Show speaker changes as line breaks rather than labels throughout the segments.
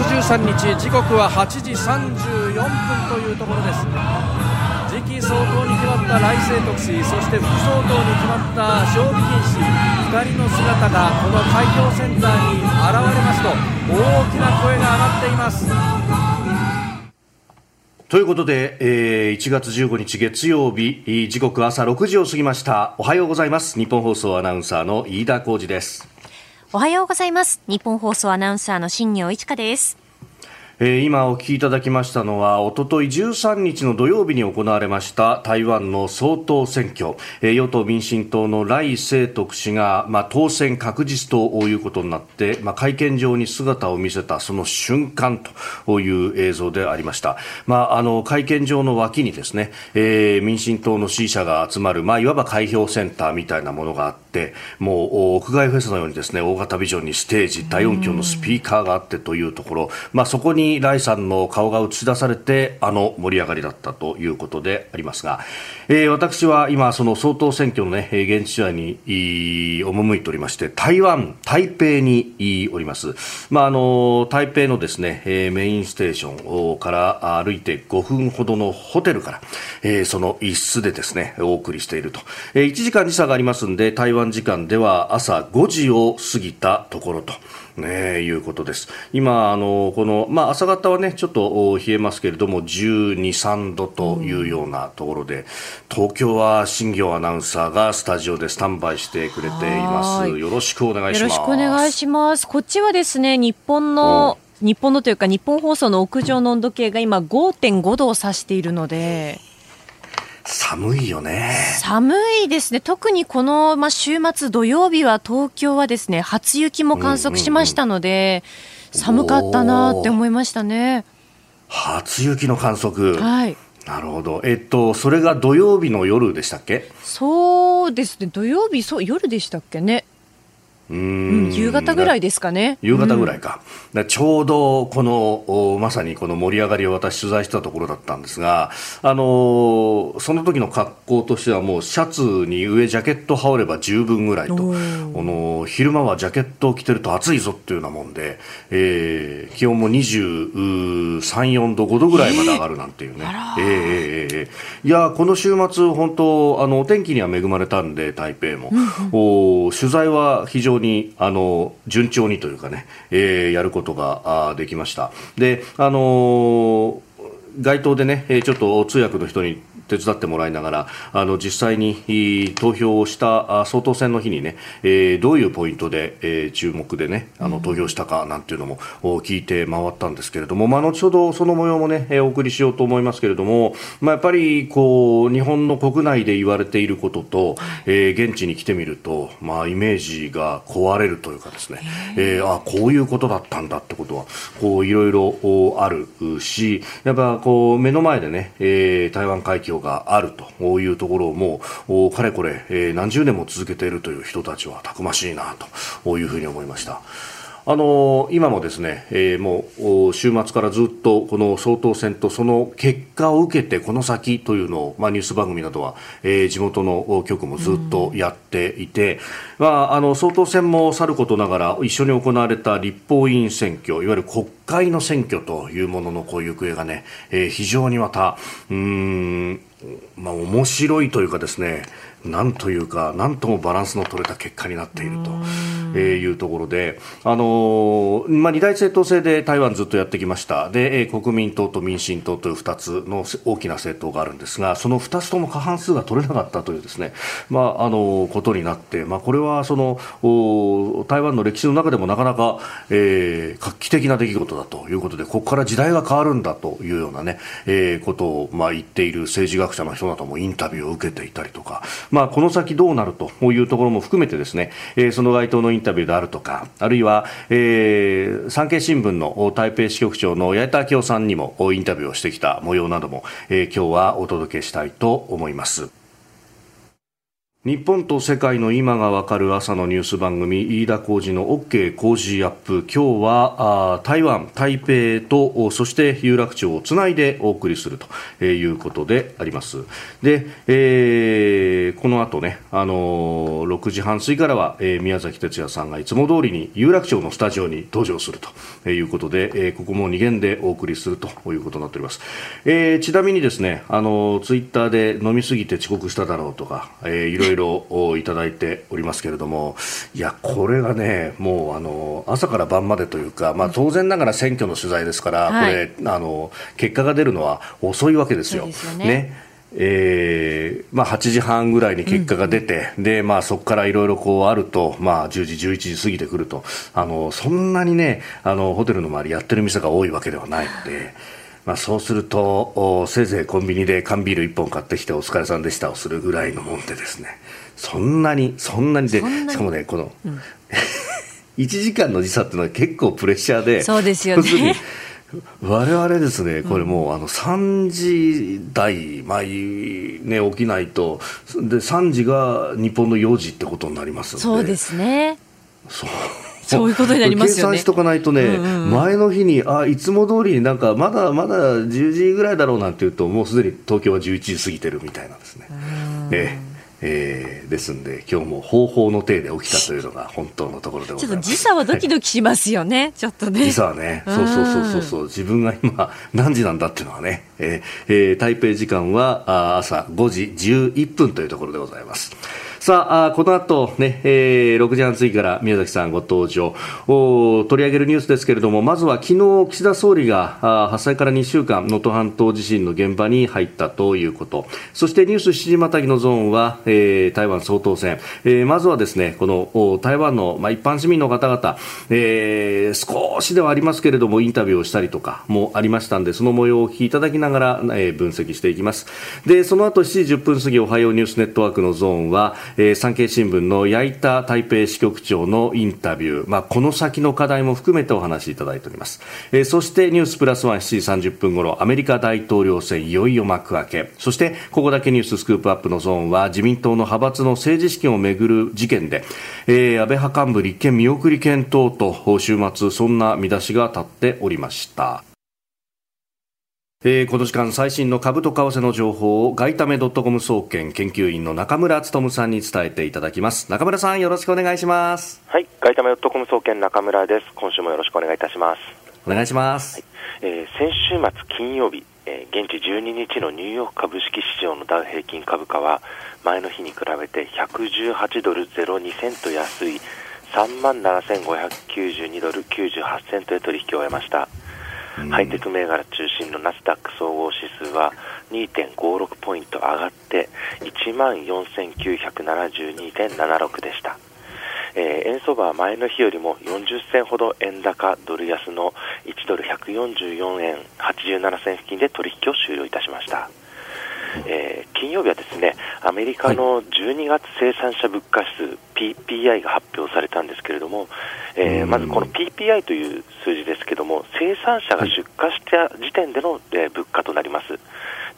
月13日時刻は8時34分というところです次期総統に決まった来世徳氏そして副総統に決まった正美金氏2人の姿がこの開票センターに現れますと大きな声が上がっています
ということで、えー、1月15日月曜日、時刻朝6時を過ぎました。おはようございます。日本放送アナウンサーの飯田浩二です。
おはようございます。日本放送アナウンサーの新業一華です。
え、今お聞きいただきましたのは、おととい13日の土曜日に行われました台湾の総統選挙、え、与党民進党の来清徳氏が、まあ、当選確実ということになって、まあ、会見場に姿を見せたその瞬間という映像でありました。まあ、あの、会見場の脇にですね、えー、民進党の支持者が集まる、まあ、いわば開票センターみたいなものがあって、もう屋外フェスのようにですね、大型ビジョンにステージ、大音響のスピーカーがあってというところ、まあ、そこにライさんの顔が映し出されてあの盛り上がりだったということでありますが、えー、私は今その総統選挙のね現地取材に赴いておりまして台湾台北におります。まああの台北のですねメインステーションから歩いて5分ほどのホテルから、え、その一室でですねお送りしていると、え、1時間時差がありますんで台湾時間では朝5時を過ぎたところとね、いうことです。今、あの、この、まあ、朝方はね、ちょっと冷えますけれども、12、3度というようなところで、うん、東京は新業アナウンサーがスタジオでスタンバイしてくれています。よろしくお願いします。
よろしくお願いします。こっちはですね、日本の、日本のというか日本放送の屋上の温度計が今5.5度を指しているので、
寒いよね。
寒いですね。特にこの、まあ、週末土曜日は東京はですね、初雪も観測しましたので、うんうんうん、寒かったなって思いましたね。
初雪の観測。
はい。
なるほど。えっと、それが土曜日の夜でしたっけ？
そうですね。土曜日、そう、夜でしたっけね。うん、夕方ぐらいですかね。
夕方ぐらいか。うん、ちょうどこのまさにこの盛り上がりを私取材したところだったんですが、あのその時の格好としてはもうシャツに上ジャケット羽織れば十分ぐらいと、この昼間はジャケットを着てると暑いぞっていうようなもんで、えー、気温も23、4度、5度ぐらいまで上がるなんていうね。えー、えー、えー、いやこの週末本当あのお天気には恵まれたんで台北も、うんうん、お取材は非常ににあの順調にというかね、えー、やることができました。であの街頭でね、ちょっと通訳の人に手伝ってもらいながらあの実際に投票をした総統選の日にね、えー、どういうポイントで、えー、注目でねあの投票したかなんていうのも聞いて回ったんですけれども、まあ、後ほどその模様もね、えー、お送りしようと思いますけれども、まあ、やっぱりこう日本の国内で言われていることと、えー、現地に来てみると、まあ、イメージが壊れるというかですね、えー、あこういうことだったんだってことはこういろいろあるしやっぱこう目の前でね、えー、台湾海峡があるというところをもうかれこれ、えー、何十年も続けているという人たちはたくましいなというふうに思いました。あの今もですね、えー、もう週末からずっとこの総統選とその結果を受けてこの先というのを、まあ、ニュース番組などは、えー、地元の局もずっとやっていて、まあ、あの総統選もさることながら一緒に行われた立法委員選挙いわゆる国会の選挙というもののこう行方がね、えー、非常にまたうんまあ、面白いというかですねなんというかなんともバランスの取れた結果になっているとえいうところで、あのまあ、二大政党制で台湾ずっとやってきました。で、え国民党と民進党という2つの大きな政党があるんですがその2つとも過半数が取れなかったというですね、まあ、あのことになって、まあ、これはその台湾の歴史の中でもなかなか、えー、画期的な出来事だということでここから時代が変わるんだというようなね、えー、ことを、まあ、言っている政治学者の人などもインタビューを受けていたりとか、まあ、この先どうなるというところも含めてですね、えー、その該当のインタビューであるとかあるいは、えー、産経新聞の台北支局長の八重田明夫さんにもインタビューをしてきた模様なども、えー、今日はお届けしたいと思います。日本と世界の今がわかる朝のニュース番組飯田浩司の OK 工事アップ。今日は台湾、台北とそして有楽町をつないでお送りするということであります。で、えー、この後ね、あのー、6時半過ぎからは、えー、宮崎哲也さんがいつも通りに有楽町のスタジオに登場するということで、えー、ここも2限でお送りするということになっております、えー、ちなみにですね、あのー、ツイッターで飲みすぎて遅刻しただろうとか、えー、いろいただいておりますけれども、いや、これがね、もうあの朝から晩までというか、まあ、当然ながら選挙の取材ですから、これ、あの結果が出るのは遅いわけですよ。すよねねえーまあ、8時半ぐらいに結果が出て、うん、でまあ、そこからいろいろこうあると、まあ、10時、11時過ぎてくるとあのそんなにねあのホテルの周りやってる店が多いわけではないので。まあ、そうするとせいぜいコンビニで缶ビール1本買ってきてお疲れさんでしたをするぐらいのもんでですね。そんなにそんなにでしかもねこの、うん、1時間の時差っていうのは結構プレッシャーで
そうですよね。
我々ですね、これもう、あの3時台、まあね、起きないと、で3時が日本の4時ってことになります
そうですね。
そう
そういうことになります
よね。計算しとかないとね、うんうん、前の日に、あ、いつも通りになんか、まだまだ10時ぐらいだろうなんていうと、もうすでに東京は11時過ぎてるみたいなんですね。えええー、ですんで今日も方法の体で起きたというのが本当のところでございます。
ちょっと時差はドキドキしますよね、はい、ちょっとね。
時差はね。そうそうそうそうそう。自分が今何時なんだっていうのはね、えーえー、台北時間は朝5時11分というところでございますさあ、この後ね、えー、6時半過ぎから宮崎さんご登場。お取り上げるニュースですけれども、まずは昨日岸田総理があ発災から2週間、能登半島地震の現場に入ったということ、そしてニュース7時またぎのゾーンは、えー、台湾総統選、えー、まずはですね、この台湾の、まあ、一般市民の方々、えー、少しではありますけれども、インタビューをしたりとかもありましたんで、その模様をお聞きいただきながら、えー、分析していきます。で、その後7時10分過ぎ、おはようニュースネットワークのゾーンは、えー、産経新聞の矢板台北支局長のインタビュー、まあ、この先の課題も含めてお話しいただいております、えー、そしてニュースプラスワン7時30分ごろアメリカ大統領選いよいよ幕開け。そしてここだけニューススクープアップのゾーンは自民党の派閥の政治資金をめぐる事件で、えー、安倍派幹部立憲見送り検討と週末そんな見出しが立っておりました。えー、この時間最新の株と為替の情報を外為ドットコム総研研究員の中村努さんに伝えていただきます。中村さんよろしくお願いします。
はい外為ドットコム総研中村です。今週もよろしくお願いいたします。
お願いします、
はい、えー、先週末金曜日、えー、現地12日のニューヨーク株式市場のダウ平均株価は前の日に比べて118ドル02セント安い3万7592ドル98セントで取引を終えましたハイテク銘柄中心のナスダック総合指数は2.56ポイント上がって1万4972.76でした。えー、円相場は前の日よりも40銭ほど円高ドル安の1ドル144円87銭付近で取引を終了いたしました。えー、金曜日はですねアメリカの12月生産者物価指数、PPI が発表されたんですけれども、えー、まずこの PPI という数字ですけども生産者が出荷した時点での、えー、物価となります。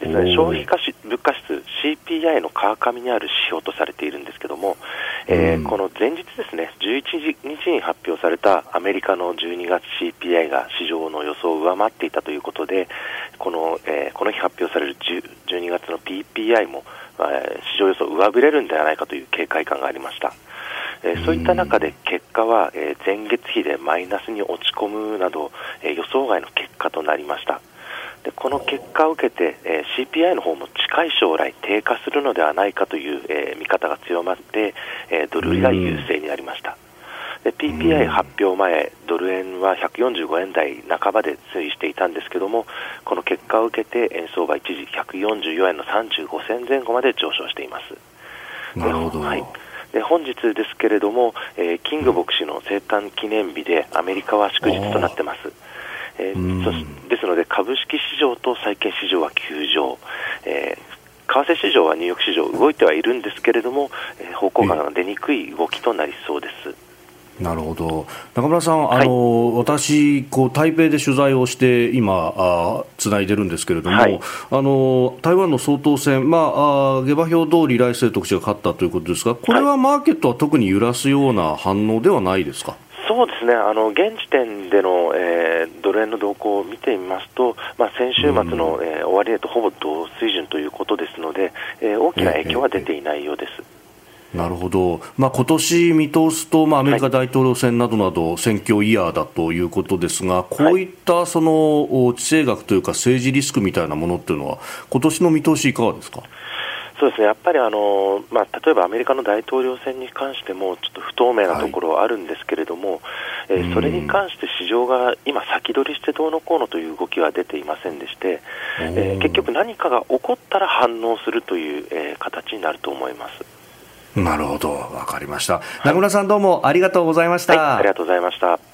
消費価物価指数 CPI の川上にある指標とされているんですけども、えー、この前日ですね11日に発表されたアメリカの12月 CPI が市場の予想を上回っていたということでこの,、えー、この日発表される12月の PPI も、えー、市場予想を上振れるんではないかという警戒感がありました。えー、そういった中で結果は、えー、前月比でマイナスに落ち込むなど、えー、予想外の結果となりました。でこの結果を受けて、えー、CPI の方も近い将来低下するのではないかという、えー、見方が強まって、えー、ドル売りが優勢になりました。で PPI 発表前、ドル円は145円台半ばで推移していたんですけども、この結果を受けて円相場一時144円の35銭前後まで上昇しています。
なるほど。
はいで本日ですけれども、えーキング牧師の生誕記念日でアメリカは祝日となってます。えー
うん
そしですので株式市場と債券市場は休場、えー為替市場はニューヨーク市場動いてはいるんですけれども、えー方向感が出にくい動きとなりそうです。
なるほど。中村さん、あの私こう、台北で取材をして今、あつないでるんですけれども、
はい。
あの台湾の総統選、まあ、あ下馬評通り、来清徳氏が勝ったということですが、これはマーケットは特に揺らすような反応ではないですか？
そうですね、あの現時点での、えードル円の動向を見てみますと、まあ、先週末の、えー終値とほぼ同水準ということですので、えー大きな影響は出ていないようです。
なるほど、まあ今年見通すと、まあ、アメリカ大統領選などなど、選挙イヤーだということですが、こういったそのお地政学というか、政治リスクみたいなものっていうのは、今年の見通し、いかがですか？
そうですね、やっぱりあの、まあ、例えばアメリカの大統領選に関しても、ちょっと不透明なところはあるんですけれども、えー
うん
それに関して市場が今、先取りしてどうのこうのという動きは出ていませんでして、えー結局、何かが起こったら反応するという、えー形になると思います。
なるほど、わかりました。中村さんどうもありがとうございました。
はい、ありがとうございました。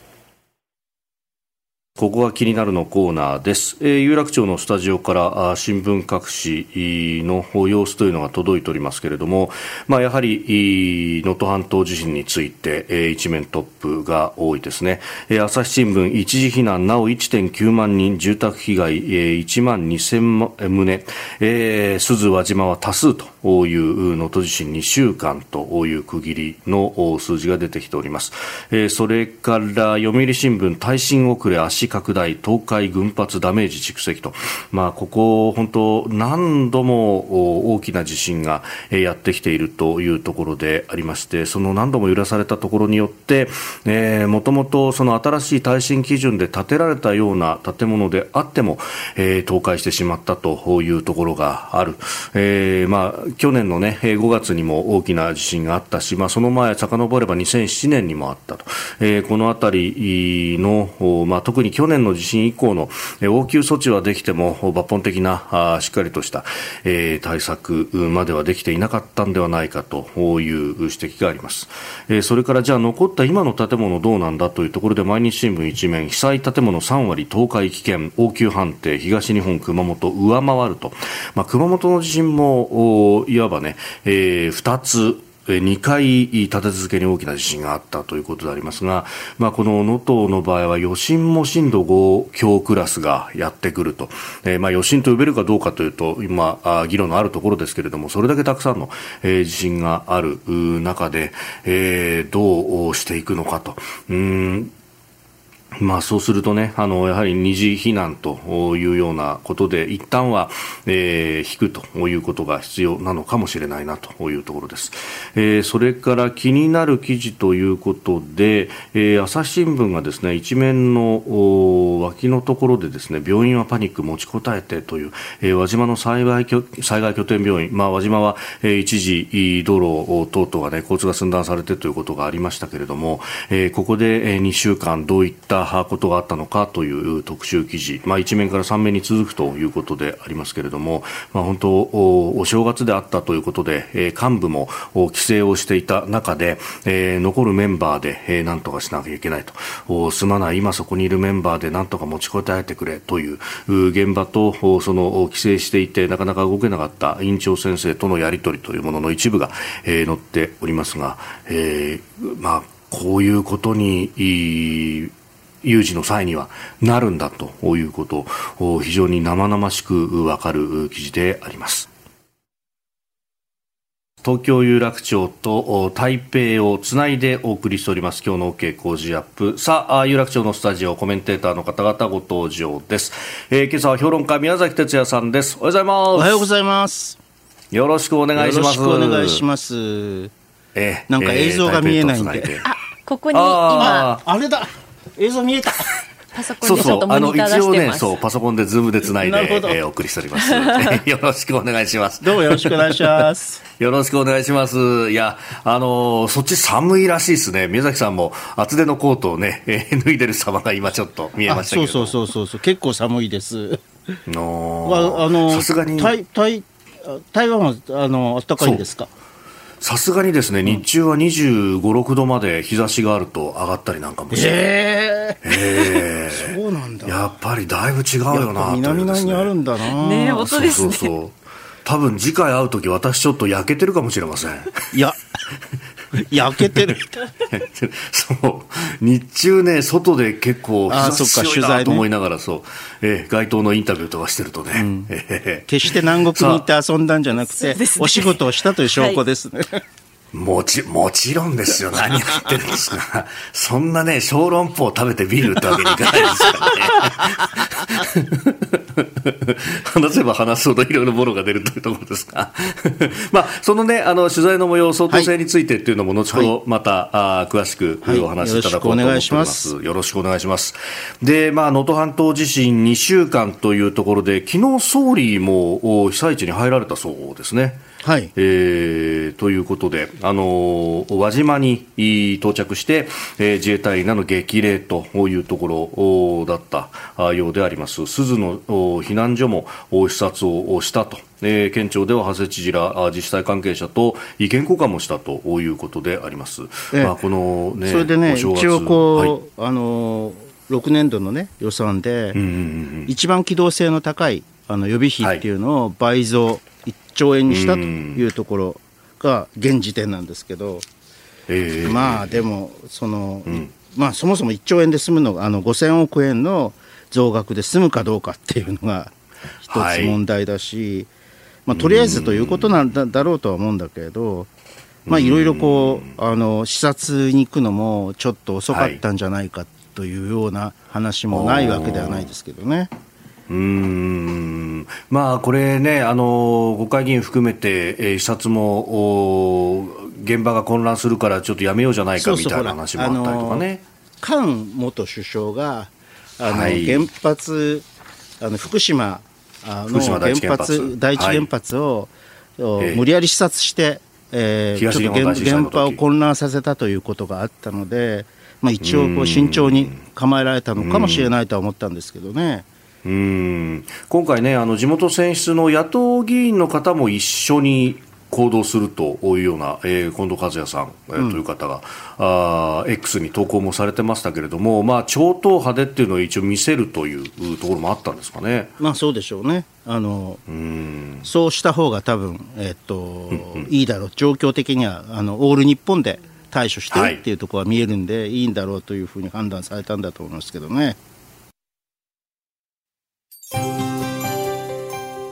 ここが気になるのコーナーです。えー有楽町のスタジオからあ新聞各紙の様子というのが届いておりますけれども、まあ、やはり能登半島地震について、えー一面トップが多いですね。えー朝日新聞、一時避難なお1.9万人、住宅被害、えー1万2000棟、えー、鈴輪島は多数という能登地震2週間という区切りの数字が出てきております。えーそれから読売新聞、耐震遅れ、足拡大、東海群発ダメージ蓄積と、まあ、ここ、本当、何度も大きな地震がやってきているというところでありまして、その何度も揺らされたところによって、えもともとその新しい耐震基準で建てられたような建物であっても、えー倒壊してしまったというところがある。えーまあ、去年のね、5月にも大きな地震があったし、まあ、その前、遡れば2007年にもあったと。えーこのあたりの、まあ、特に去年の地震以降の応急措置はできても、抜本的な、しっかりとした、対策まではできていなかったんではないかという指摘があります。それからじゃあ残った今の建物どうなんだというところで毎日新聞一面被災建物3割倒壊危険応急判定東日本熊本上回ると、まあ、熊本の地震もいわばね、え2つ2回立て続けに大きな地震があったということでありますが、まあ、この能登の場合は余震も震度5強クラスがやってくると、えーまあ余震と呼べるかどうかというと今議論のあるところですけれどもそれだけたくさんの、え地震がある中で、えーどうしていくのかと。うーんまあそうするとね、あの、やはり二次避難というようなことで、一旦は、えー引くということが必要なのかもしれないなというところです。えーそれから気になる記事ということで、えー朝日新聞がですね、一面のお脇のところでですね、病院はパニック持ちこたえてという、えー輪島の災害拠災害拠点病院、まあ輪島は、えー一時、い道路等々がね、交通が寸断されてということがありましたけれども、えーここで、えー2週間どういったことがあったのかという特集記事、まあ、1面から3面に続くということでありますけれども、まあ、本当おお正月であったということで、えー幹部も規制をしていた中で、えー残るメンバーで、えーなんとかしなきゃいけないとすまない今そこにいるメンバーでなんとか持ちこたえてくれという現場とその規制していてなかなか動けなかった院長先生とのやり取りというものの一部が、えー載っておりますが、えーまあこういうことに有事の際にはなるんだということを非常に生々しくわかる記事であります。東京有楽町と台北をつないでお送りしております。今日の OK 工事アップ。さあ有楽町のスタジオコメンテーターの方々ご登場です、えー今朝は評論家宮崎哲也さんです。おはようございます。
おはようございます。
よろしくお願いします。
よろしくお願いします。
えー
なんか映像が見えないんで。
えー
ここに
あ
今、
あれだ映像見えた
パソコンでちょっとモニター出
一応ね。そう、パソコンでズームでつないで、えーお送りしております。よろしくお願いします。
どうもよろしくお願いします。
よろしくお願いします。いや、あのーそっち寒いらしいですね。宮崎さんも厚手のコートをね、えー脱いでる様が今ちょっと見えま
あ
したけど。
そうそうそうそうそう結構寒いです。
の
わあの
さすがに、
台台台湾はあの暖かいんですか？
さすがにですね、日中は25、6度まで日差しがあると上がったりなんかもして。
え
え
えそうなんだ。
ーやっぱりだいぶ違うよなというですね
南側にあるんだな。
ね本当ですね
そうそうそう。多分次回会うとき私ちょっと焼けてるかもしれません。
いや 焼けてる。
そう。日中ね、外で結構
あー
日差し強い
そっか取材ね
なと思いながら、そう。えー街頭のインタビューとかしてるとね。えー
決して南国に行って遊んだんじゃなくて、お仕事をしたという証拠ですね。
もち、もちろんですよ。何やってるんですか。そんなね、小籠包を食べてビールってわけにいかないですからね。話せば話すほどいろいろものが出るというところですが。まあ、そのね、あの、取材の模様、相当性についてっていうのも後ほどまた、あー詳しく
はい
お話しいただこうと思
いします
よろしくお願いします。で、まあ、能登半島地震2週間というところで、昨日総理もお被災地に入られたそうですね。
はい。
えーということで、あのー輪島にい到着して、えー自衛隊らの激励というところおだったあようであります。鈴のお避難所もお視察をしたと、えー県庁では長谷知事らあ自治体関係者と意見交換もしたということであります。
ええ。
まあ、この、ね、
それでね、一応こう、
はい。
あの6年度のね予算で、
うんうんうん
一番機動性の高いあの予備費っていうのを倍増1兆円にしたというところが現時点なんですけど、
えー
まあでもその、まあそもそも1兆円で済むのがあの5000億円の増額で済むかどうかっていうのが一
はい
つ問題だし、まあとりあえずということなんだだろうとは思うんだけれど。まあいろいろこうあの視察に行くのもちょっと遅かったんじゃないかというような話もないわけではないですけどね。
うーん。まあこれね、あの国会議員含めて、えー視察もお現場が混乱するからちょっとやめようじゃないかみたいな話もあったりとかね。
菅元首相があの、
はい。
原発あの福島あの原
一原発。
発第一原発を、お
ええ。
無理やり視察して、えーちょっと現
本大震災の時。
現場を混乱させたということがあったので、まあ、一応こう慎重に構えられたのかもしれないとは思ったんですけどね。
うーん今回ね、あの地元選出の野党議員の方も一緒に行動するというような、えー近藤和也さん、えーという方が、あー X に投稿もされてましたけれども、まあ、超党派でっていうのを一応見せるというところもあったんですかね。
まあそうでしょうね。あの
うーん
そうした方が多分、えっといいだろう、状況的にはあのオール日本で対処して
はい
るっていうところは見えるんで、い、いんだろうというふうに判断されたんだと思いますけどね。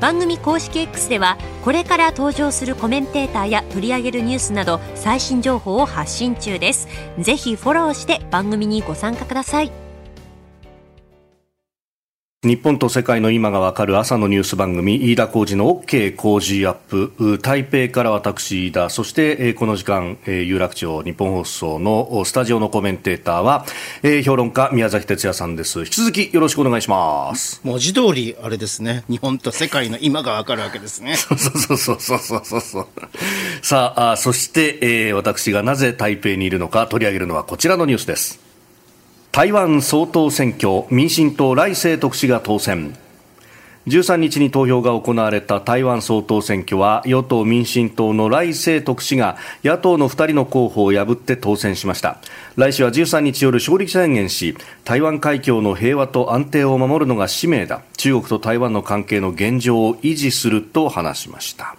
番組公式 X ではこれから登場するコメンテーターや取り上げるニュースなど最新情報を発信中です。ぜひフォローして番組にご参加ください。
日本と世界の今がわかる朝のニュース番組飯田浩二の OK 工事アップ。台北から私飯田。そしてえーこの時間えー有楽町日本放送のスタジオのコメンテーターはえー評論家宮崎哲也さんです。引き続きよろしくお願いします。
文字通り、あれですね、日本と世界の今がわかるわけですね。
そうそうそうそうそうそうそう。さああそして、えー私がなぜ台北にいるのか取り上げるのはこちらのニュースです台湾総統選挙民進党来清徳氏が当選。13日に投票が行われた台湾総統選挙は与党民進党の来清徳氏が野党の2人の候補を破って当選しました。来氏は13日夜勝利宣言し台湾海峡の平和と安定を守るのが使命だ。中国と台湾の関係の現状を維持すると話しました。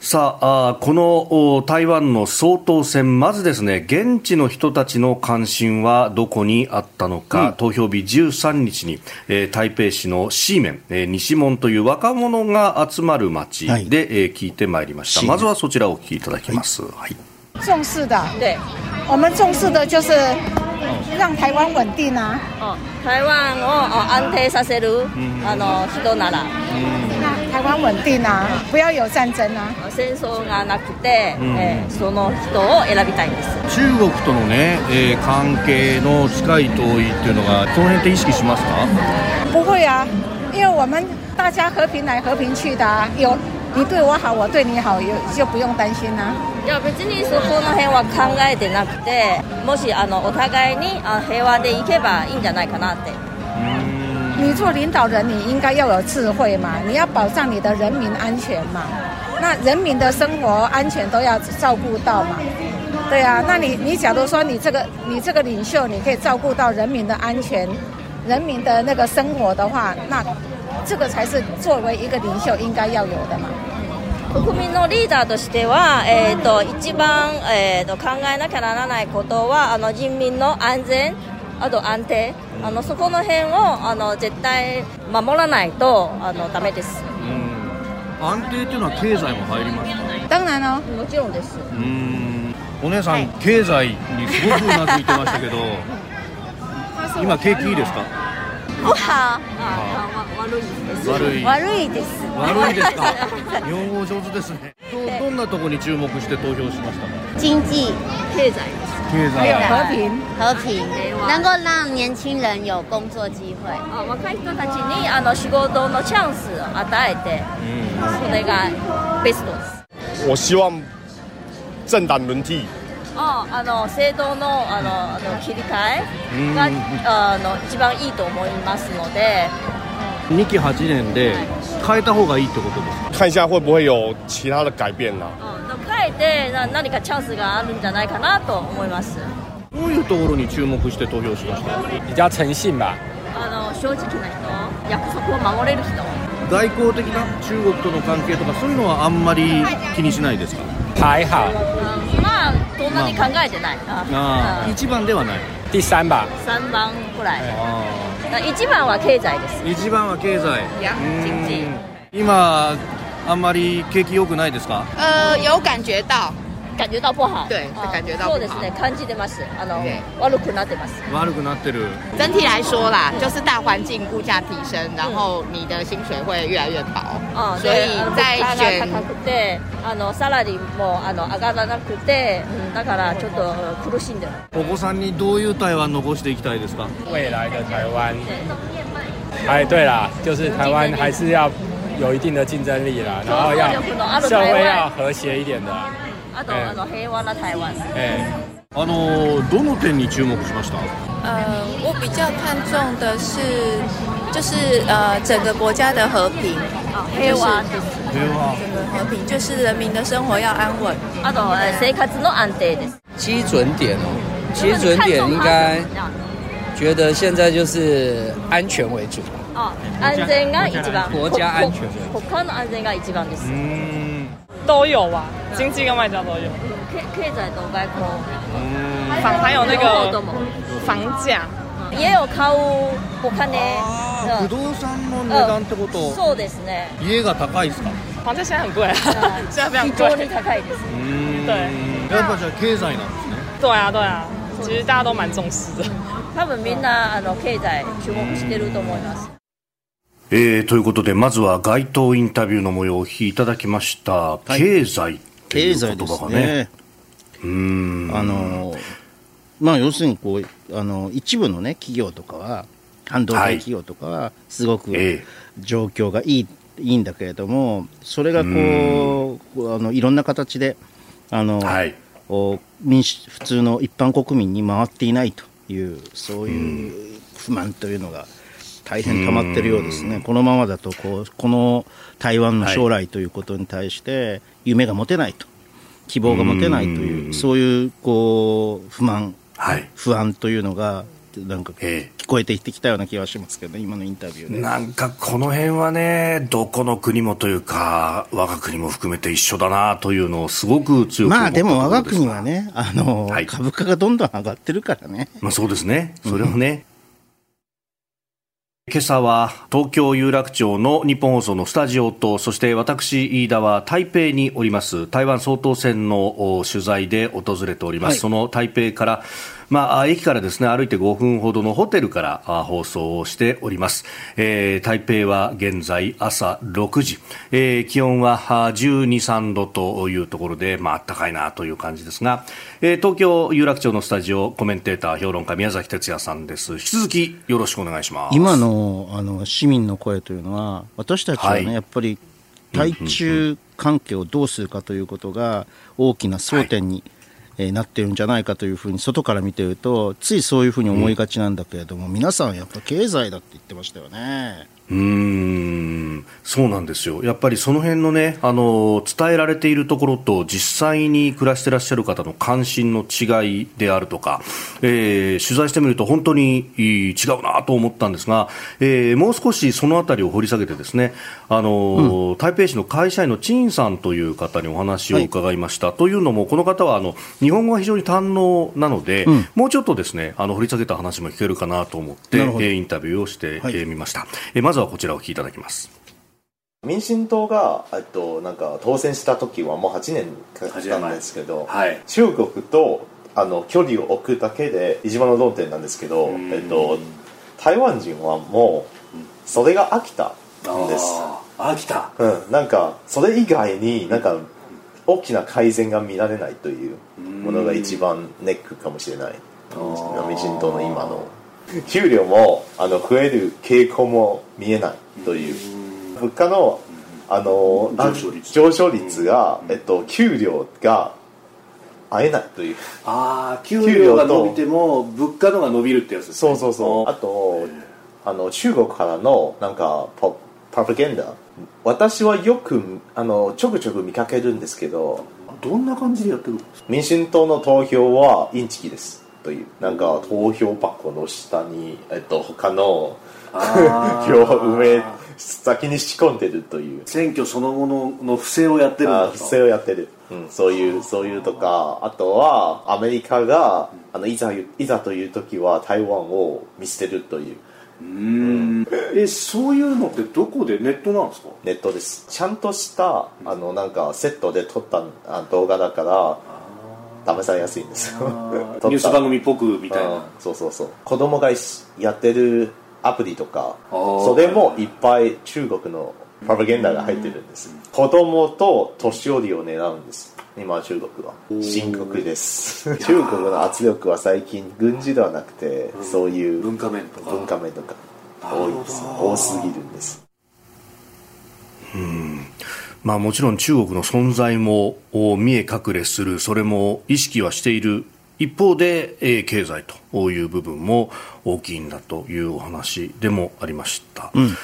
さあこの台湾の総統選、まずですね現地の人たちの関心はどこにあったのか、うん、投票日13日に、えー、台北市のシーメン、えー、西門という若者が集まる街で、はい、えー、聞いてまいりました。まずはそちらをお聞きいただきます。はい、はい、
重視的，对，我们重视的就是让台湾稳定啊。
哦，台湾を安定させるあの人なら。
台湾稳定啊，不要有战争啊。
戦争がなくて、えー、その人を選びたいんです。
中国とのね、えー、関係の近い遠いっていうのが、その辺って意識しますか？
不会啊，因为我们大家和平来和平去的、啊，有你对我好，我对你好，有就不用担心啊。
いや別にそこの辺は考えてなくて、もしあのお互いにあ平和でいけばいいんじゃないかなって。
你做领导人，你应该要有智慧嘛，你要保障你的人民安全嘛，那人民的生活安全都要照顾到嘛，对啊，那你你假如说你这个你这个领袖，你可以照顾到人民的安全，人民的那个生活的话，那这个才是作为一个领袖应该要有的嘛。
国民のリーダーとしては、えーと、一番、えーと、考えなきゃならないことはあの人民の安全あと安定あのそこの辺をあの絶対守らないとあのダメです、
安定っていうのは経済も入りますか？
当然の
もちろんです
うん。お姉さん、はい、経済にすごくうなずいてましたけど 今景気いいですか？
不好悪いです。悪い
悪いです
悪いです。か日本語上手ですね。どどんなところに注目して投票しましたか？
经济。経済
経済。
和平。
和平。能够让年轻人有工作機会。あ若い人たちにあの仕事のチャンスを与えて、それがベストです。
我希望政党輪替
ああの政党のあのあの切り替えがあの一番いいと思いますので。
2期8年で変えた方がいいってことですか？
看一下会不会有其他的改变呢、
あ変えて何かチャンスがあるんじゃないかなと思います。
どういうところに注目して投票しました？
比較誠信吧
あの正直な人約束を守れる人。
外交的な中国との関係とかそういうのはあんまり気にしないですか？
还好
まあそんなに考えてない、
まあ、あ。一番ではない。
第三番。
三番くらい。一番は経済です。
一番は経済。今あんまり景気良くないですか？
呃，有感觉到，
感觉到不好。
对，感觉到
そうですね、感じてます。あの悪くなってます。
悪くなってる。
整体来说啦，就是大环境物价提升，然后你的薪水会越来越薄。
啊，
所以在选。
高くて、あのサラリーもあの上がらなくて、だからちょっと苦しんでる。
お子さんにどういう台湾残していきたいですか？
未来的台湾。哎，对啦，就是台湾还是要。有一定的竞争力啦，然后要社会要和谐一点的。
あと、あの平和な台湾。
えあのどの点に注目しました？
呃，我比较看重的是，就是呃整个国家的和平。
啊，平和。
平和。
整个和平就是人民的生活要安稳。
あと生活の安定です。
基準點哦，基準點應該覺得現在就是安全為主。
あ、安全が一番。
国家安全。
他の安全が一番です。
都有吧，经济跟外交都有。
経経済と外交。
房还有那个房价。
家を買うお金。
不動産の値段ってこと？
そうですね。
家が高いですか？
房价现在很贵，现在非常
贵。非常に高いです。
对。
やっぱじゃ経済なんですね。
对啊对啊，其实大家都蛮重视的。
多分みんなあの経済注目してると思います。
えー、ということで、まずは街頭インタビューの模様をお聞きいただきました。はい、経済っていう言葉がね。ね。うん。
あのまあ、要するにこうあの一部の、ね、企業とかは半導体企業とかはすごく状況がいい,、い、いんだけれどもそれがこうあのいろんな形であの、はい、民主普通の一般国民に回っていないというそういう不満というのが大変溜まってるようですね、このままだとこう、この台湾の将来ということに対して、夢が持てないと、希望が持てないという、そういうこう不満、不安というのが、なんか聞こえていってきたような気がしますけど、ね、今のインタビューで。
なんかこの辺はね、どこの国もというか、我が国も含めて一緒だなというのをすごく強く
まあでも我が国はね、あの、はい、株価がどんどん上がってるからね。
まあそうですね。それをね、今朝は東京有楽町の日本放送のスタジオとそして私飯田は台北におります台湾総統選の取材で訪れております、はい、その台北からまあ、駅からですね歩いて5分ほどのホテルから放送をしております、えー、台北は現在朝6時、えー、気温は12、3度というところで、まあ暖かいなという感じですが、えー、東京有楽町のスタジオコメンテーター評論家宮崎哲也さんです。引き続きよろしくお願いします。
今のあの市民の声というのは私たちはね、はい、やっぱり対中関係をどうするかということが大きな争点に、はいえなってるんじゃないかというふうに外から見てるとついそういうふうに思いがちなんだけれども、うん、皆さんやっぱ経済だって言ってましたよね。
うんそうなんですよ、やっぱりその辺のねあの伝えられているところと実際に暮らしてらっしゃる方の関心の違いであるとか、えー、取材してみると本当に違うなと思ったんですが、えー、もう少しそのあたりを掘り下げてですねあの、うん、台北市の会社員の陳さんという方にお話を伺いました。はい、というのもこの方はあの日本語が非常に堪能なので、うん、もうちょっとですねあの掘り下げた話も聞けるかなと思って、えインタビューをしてみ、はい、ました。えまずずはこちらを聞きいただきます。
民進党がえっとなんか当選した時はもう8年かかったんですけど、はい、中国とあの距離を置くだけで一番の論点なんですけど、えっと、台湾人はもうそれが飽きたんです。
飽きた、
うん、なんかそれ以外になんか大きな改善が見られないというものが一番ネックかもしれない。民進党の今の給料もあの増える傾向も見えないという。物価のあの上昇率。上昇率が、えっと、給料が合えないという。
ああ給料が伸びても物価のが伸びるってやつです、ね、
そうそうそう。あとあの中国からのなんかパパプゲンダ。私はよくあのちょくちょく見かけるんですけど
どんな感じでやってるんですか？
民進党の投票はインチキですという。なんか投票箱の下に、えっと、他の 票を埋め先に仕込んでるという。
選挙そのものの不正をやってるんだ
不正をやってる、うん、そういうそういうとか。あとはアメリカがあのいざいざという時は台湾を見捨てるという。うん、
えそういうのってどこでネットなんですか？
ネットです。ちゃんとしたあのなんかセットで撮った動画だから試されやすいんですよ。
ニュース番組っぽくみたいな。
そうそうそう。子供がやってるアプリとかそれもいっぱい中国のプロパゲンダが入ってるんです。子供と年寄りを狙うんです。今中国は。深刻です。中国の圧力は最近軍事ではなくてそういう
文化面とか。
文化面とか多いです。多すぎるんです。
うんまあ、もちろん中国の存在も見え隠れするそれも意識はしている一方で、えー、経済という部分も大きいんだというお話でもありました、うん、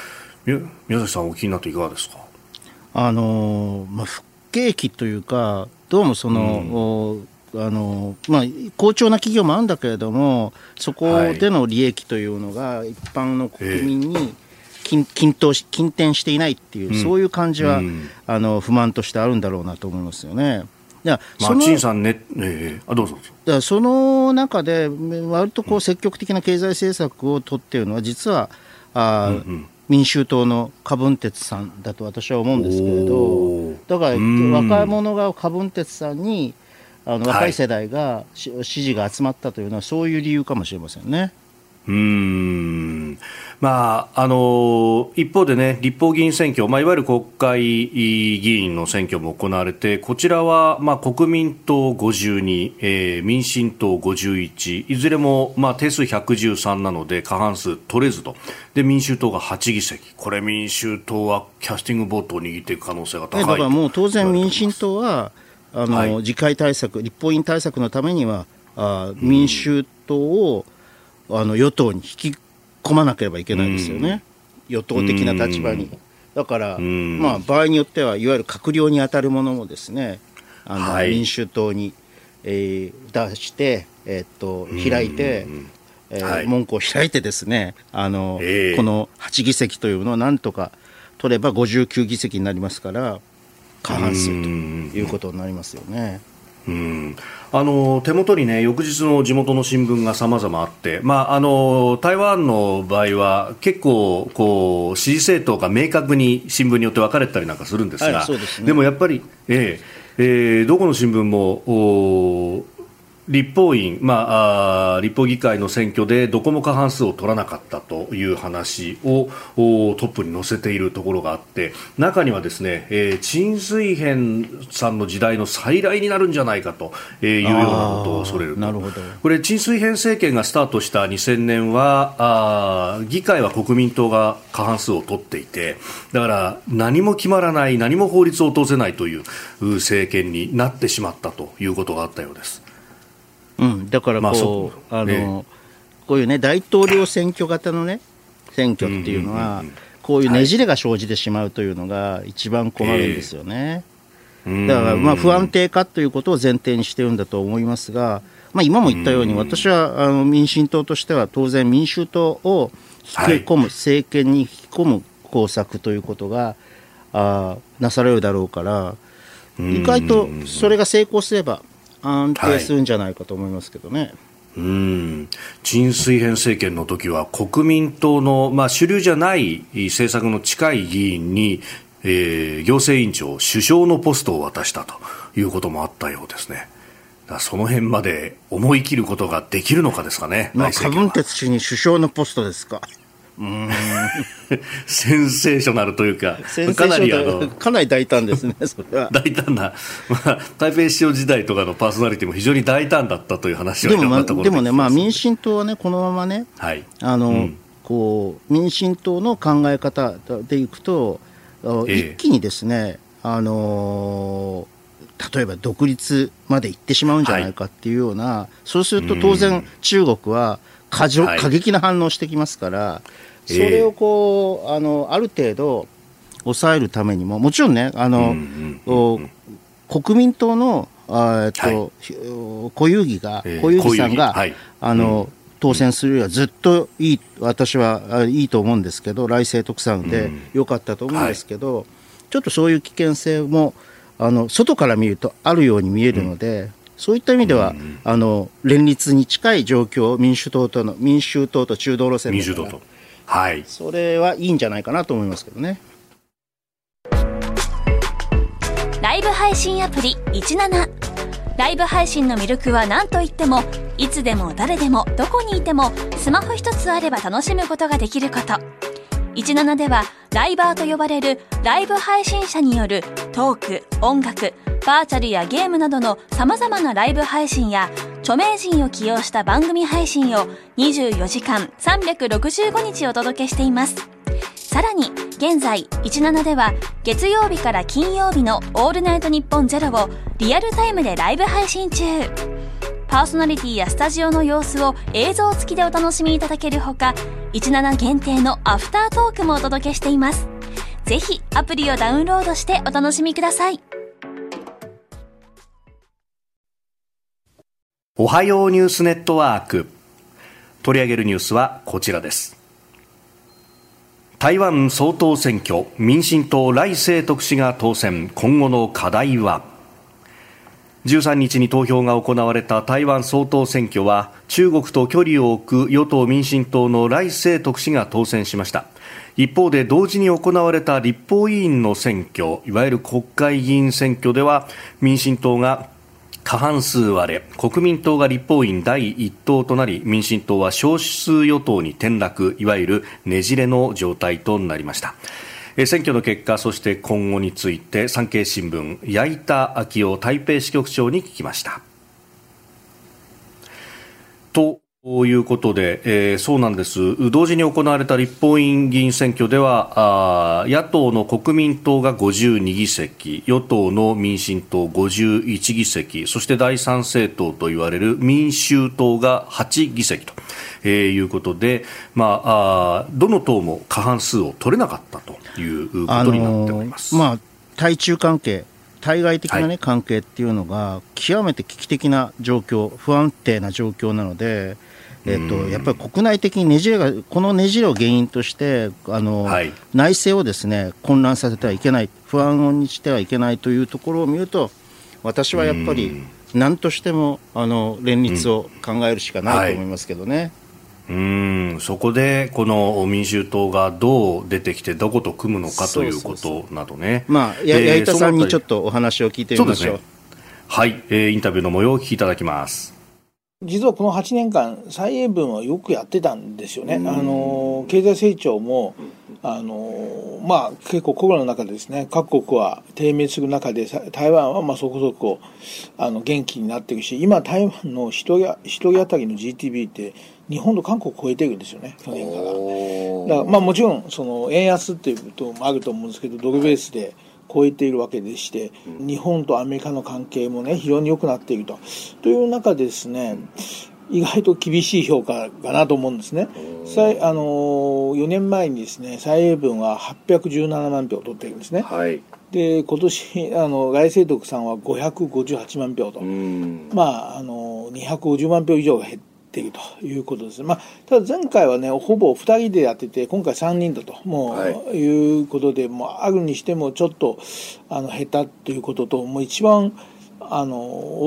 宮崎さんお気になっていかがですか？
あのまあ、不景気というかどうもその、うん、あのまあ、好調な企業もあるんだけれどもそこでの利益というのが一般の国民に、えー均均等し均点していないっていう、うん、そういう感じは、うん、あの不満としてあるんだろうなと思いますよね。
いや、まあ、陳さんね、えー、あどうぞ。
だその中で、割とこう積極的な経済政策を取っているのは、実はあ、うんうん、民衆党の柯文哲さんだと私は思うんですけれど、だから若者が柯文哲さんに、あの若い世代が、支持が集まったというのは、そういう理由かもしれませんね。
うん。まあ、あの一方で、ね、立法議員選挙、まあ、いわゆる国会議員の選挙も行われてこちらは、まあ、国民党52、えー、民進党51いずれも、まあ、定数113なので過半数取れずと。で民衆党が8議席。これ民衆党はキャスティングボートを握っていく可能性が高いだ
からもう当然民進党はあの、はい、次回対策立法院対策のためにはあ民衆党を、あの与党に引き込まなければいけないですよね、与党的な立場に。だから、まあ、場合によってはいわゆる閣僚に当たるものもですねあの、
はい。
民主党に、えー出して、えーっと開いて、えー
はい。
門戸を開いてですねあの、
ええ。
この8議席というのをなんとか取れば59議席になりますから過半数ということになりますよね。
うん。あの手元にね翌日の地元の新聞が様々あって、まあ、あの台湾の場合は結構こう支持政党が明確に新聞によって分かれたりなんかするんですが、
はいですね。
もやっぱり、ええええどこの新聞もお立法院、まあ、立法議会の選挙でどこも過半数を取らなかったという話をおトップに載せているところがあって中にはですね、えー陳水扁さんの時代の再来になるんじゃないかとえーいうようなことを恐れると
なるほど
これ陳水扁政権がスタートした2000年はあー議会は国民党が過半数を取っていてだから何も決まらない何も法律を通せないというう政権になってしまったということがあったようです。
うん、だからこう、
まあそう
あの、
ええ。
こういうね大統領選挙型のね選挙っていうのは、こういうねじれが生じてしまうというのが一番困るんですよね。だからまあ不安定化ということを前提にしてるんだと思いますが、まあ、今も言ったように私はあの民進党としては当然民衆党を引き込む、政権に引き込む工作ということがあーなされるだろうから意外とそれが成功すれば安定するんじゃないかと思いますけどね。
うん陳水扁政権の時は国民党の、まあ、主流じゃない政策の近い議員に、えー行政委員長、首相のポストを渡したということもあったようですね。その辺まで思い切ることができるのかですかね、
まあ、カブンテツ氏に首相のポストですか。うーん。
センセーショナルというか、かなりあの
かなり大胆ですね、それは。
大胆な、まあ、台北市長時代とかのパーソナリティも非常に大胆だったという話は
でも、まあ、でもね、まあ、民進党はね、このままね、
はい、
あの、
うん。
こう民進党の考え方でいくと、一気にですね、あの例えば独立まで行ってしまうんじゃないかっていうような、そうすると当然、中国は過剰
はい。
過激な反応をしてきますから、そ
え。え
れをこうあのある程度抑えるためにも、もちろんね、あのお国民党のえっと、ひ小遊戯が、
ええ
小遊戯さんが、あの、当選するよりはずっといい、私はあいいと思うんですけど、来世特産で良かったと思うんですけど、ちょっとそういう危険性もあの外から見るとあるように見えるので、そういった意味では、あの連立に近い状況、民主党との民衆党と中道路線
民主党と。はい。
それはいいんじゃないかなと思いますけどね。
ライブ配信アプリ17ライブ配信の魅力は何といってもいつでも誰でもどこにいてもスマホ一つあれば楽しむことができること17ではライバーと呼ばれるライブ配信者によるトーク音楽バーチャルやゲームなどの様々なライブ配信や著名人を起用した番組配信を24時間365日お届けしています。さらに現在17では月曜日から金曜日の「オールナイトニッポンゼロをリアルタイムでライブ配信中。パーソナリティやスタジオの様子を映像付きでお楽しみいただけるほか17限定のアフタートークもお届けしています。ぜひアプリをダウンロードしてお楽しみください。
おはようニュースネットワーク。取り上げるニュースはこちらです。台湾総統選挙民進党来清徳氏が当選。今後の課題は。13日に投票が行われた台湾総統選挙は中国と距離を置く与党民進党の来清徳氏が当選しました。一方で同時に行われた立法委員の選挙いわゆる国会議員選挙では民進党が過半数割れ。国民党が立法院第一党となり民進党は少数与党に転落。いわゆるねじれの状態となりました。選挙の結果そして今後について産経新聞矢板昭夫台北支局長に聞きました。とということで、えー、そうなんです。同時に行われた立法院議員選挙では、あ野党の国民党が52議席、与党の民進党51議席、そして第三政党と言われる民衆党が8議席と、えー、いうことで、まああ、どの党も過半数を取れなかったということになっております。
あのー、まあ、対中関係対外的なね、はい、関係っていうのが極めて危機的な状況不安定な状況なので、えっと、やっぱり国内的にねじれが、このねじれを原因として、あの、はい、内政をですね、混乱させてはいけない、不安にしてはいけないというところを見ると、私はやっぱり、何としても、あの、連立を考えるしかないと思いますけどね。
うん。そこでこの民衆党がどう出てきてどこと組むのかということなどね。
まあや、矢板さんにちょっとお話を聞いてみましょう、ね、
はい、えー、インタビューの模様をお聞きいただきます
実はこの8年間、蔡英文はよくやってたんですよね、あの経済成長もあの、まあ、結構コロナの中でですね各国は低迷する中で台湾はまあそこそこあの元気になってるし今、台湾の1人 ,1 人当たりの GDP って日本と韓国を超えてるんですよね、去年から。だからまあ、もちろんその円安っていうこともあると思うんですけどドルベースで超えているわけでして、日本とアメリカの関係もね、非常に良くなっていると。という中でですね、意外と厳しい評価かなと思うんですね。あの4年前にですね、蔡英文は817万票を取っているんですね。はい、で、今年、あの、外政徳さんは558万票と。まあ、あの、250万票以上が減って、っているということです。まあ、ただ前回はね、ほぼ2人でやってて、今回3人だと、もう、いうことで、もうあるにしてもちょっと、あの、下手ということと、もう一番、あの、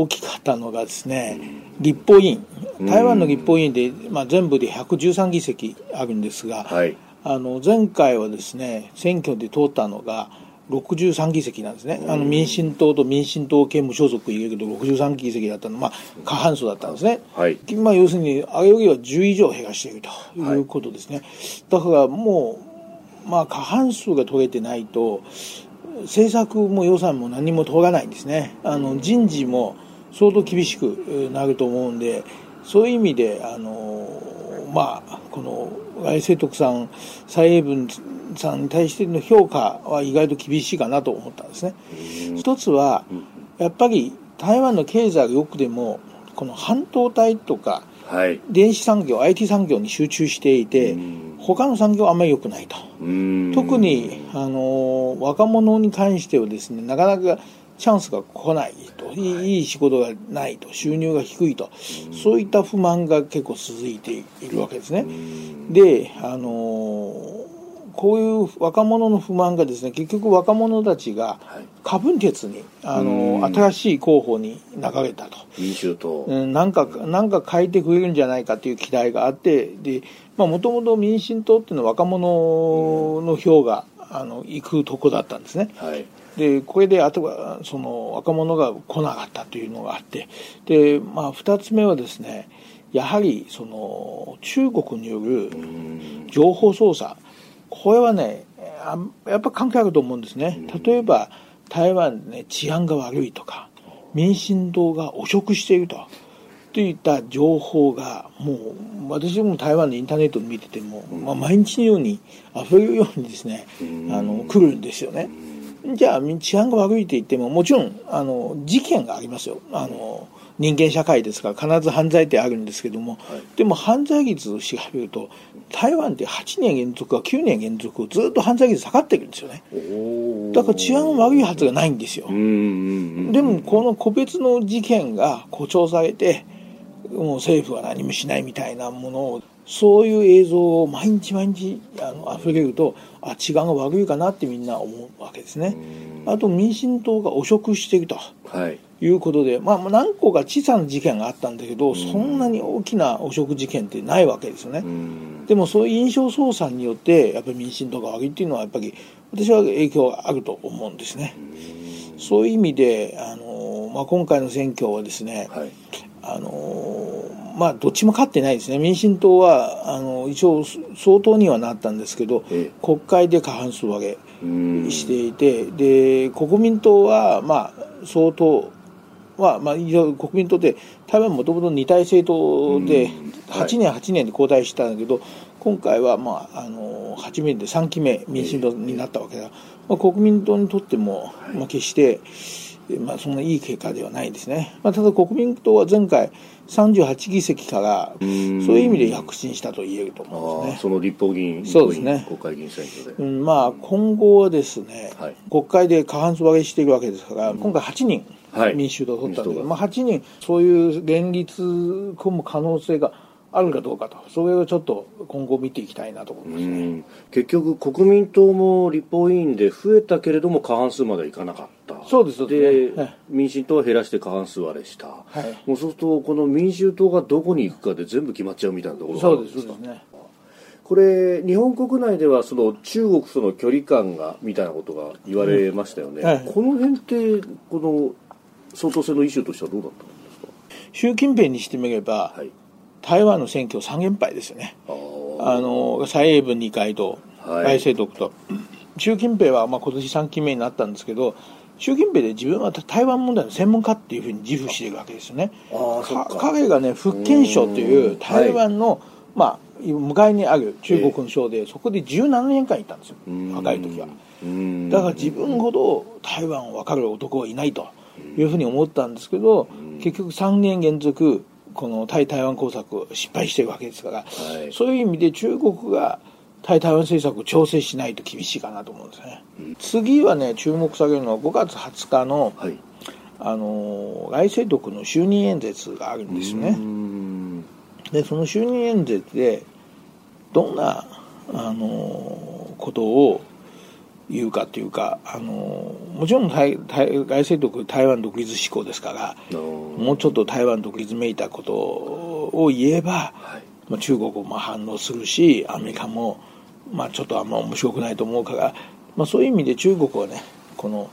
大きかったのがですね、立法院。台湾の立法院で、まあ、全部で113議席あるんですが、はい、あの、前回はですね、選挙で通ったのが、63議席なんですね、あの民進党と民進党系無所属入れると63議席だったの、まあ、過半数だったんですね、はい、まあ、要するに、あれよりは10以上減らしているということですね、はい、だからもう、まあ、過半数が取れてないと、政策も予算も何も通らないんですね、あの人事も相当厳しくなると思うんで、そういう意味で、あのまあ、この外政徳さん、蔡英文さんに対しての評価は意外と厳しいかなと思ったんですね。一つは、やっぱり台湾の経済が良くでも、この半導体とか、電子産業、IT 産業に集中していて、他の産業はあんまり良くないと。特に、あの、若者に関してはですね、なかなかチャンスが来ないと、い。い仕事がないと、収入が低いと、そういった不満が結構続いているわけですね。で、あのこういう若者の不満がですね結局若者たちが過分鉄に、あの新しい候補に流れたと。
民衆
なんかなんか変えてくれるんじゃないかという期待があってでもともと民進党っていうのは若者の票が、あの行くとこだったんですね。はいでこれであとはその若者が来なかったというのがあってで、まあ、2つ目はですねやはりその中国による情報操作。これはねやっぱ関係あると思うんですね。例えば台湾ね治安が悪いとか民進党が汚職していると。といった情報がもう私も台湾のインターネットを見てても、まあ、毎日のように溢れるようにですねあの来るんですよね。じゃあ治安が悪いと言ってももちろんあの事件がありますよ。あの人間社会ですから必ず犯罪ってあるんですけども、はい、でも犯罪率を調べると台湾って8年連続か9年連続ずっと犯罪率下がってるんですよね。だから治安悪いはずがないんですよ。でもこの個別の事件が誇張されてもう政府は何もしないみたいなものをそういう映像を毎日毎日あの溢れるとあ治安が悪いかなってみんな思うわけですね。あと民進党が汚職していると、はい、いうことで、まあ、何個か小さな事件があったんだけど、そんなに大きな汚職事件ってないわけですよね。でもそういう印象操作によってやっぱり民進党が悪いっていうのはやっぱり私は影響があると思うんですね。そういう意味であの、まあ、今回の選挙はですね、はい、あのまあ、どっちも勝ってないですね、民進党はあの一応、相当にはなったんですけど、国会で過半数上げしていて、で国民党は、まあ、相当は、まあ、国民にとって台湾もともと二体政党で8年、8年で交代したんだけど今回は、まあ、あの8年で3期目民進党になったわけだ、まあ、国民党にとっても、まあ、決してまあ、そんないい結果ではないですね、まあ、ただ国民党は前回38議席からそういう意味で躍進したと言えると思うんですね。
その立法議員
そうですね。
国会議員選挙で、
うん、まあ今後はですね、はい、国会で過半数割れしているわけですから、うん、今回8人民衆党を取ったんで、はい、まあ、8人そういう連立組む可能性があるかどうかと、それをちょっと今後見ていきたいなと思います、ね、
結局、国民党も立法委員で増えたけれども、過半数まではいかなかった。
そうです
で、ね、民進党は減らして過半数割れした、はい、もうそうすると、この民衆党がどこに行くかで全部決まっちゃうみたいなところがあるんですか？そうですね。これ、日本国内ではその中国との距離感がみたいなことが言われましたよね、うんはい、この辺って、この総統選のイシューとしてはどうだったんですか？
習近平にしてみれば、はい。台湾の選挙3連敗ですよね。あの蔡英文二階と蔡清徳と、はい、習近平はまあ今年3期目になったんですけど習近平で自分は台湾問題の専門家っていうふうに自負しているわけですよね。彼がね福建省という台湾の、はい、まあ向かいにある中国の省で、そこで17年間いたんですよ。若い時は。だから自分ほど台湾を分かる男はいないというふうに思ったんですけど結局3年連続この対台湾工作失敗してるわけですから、はい、そういう意味で中国が対台湾政策を調整しないと厳しいかなと思うんですね、うん、次はね注目されるのは5月20日の、はい、あの来世徳の就任演説があるんですね。でその就任演説でどんなあのことを言うかというか、あのもちろん台台外政徳台湾独立志向ですからもうちょっと台湾独立めいたことを言えば、はい、まあ、中国も反応するしアメリカも、まあ、ちょっとあんま面白くないと思うから、まあ、そういう意味で中国はねこの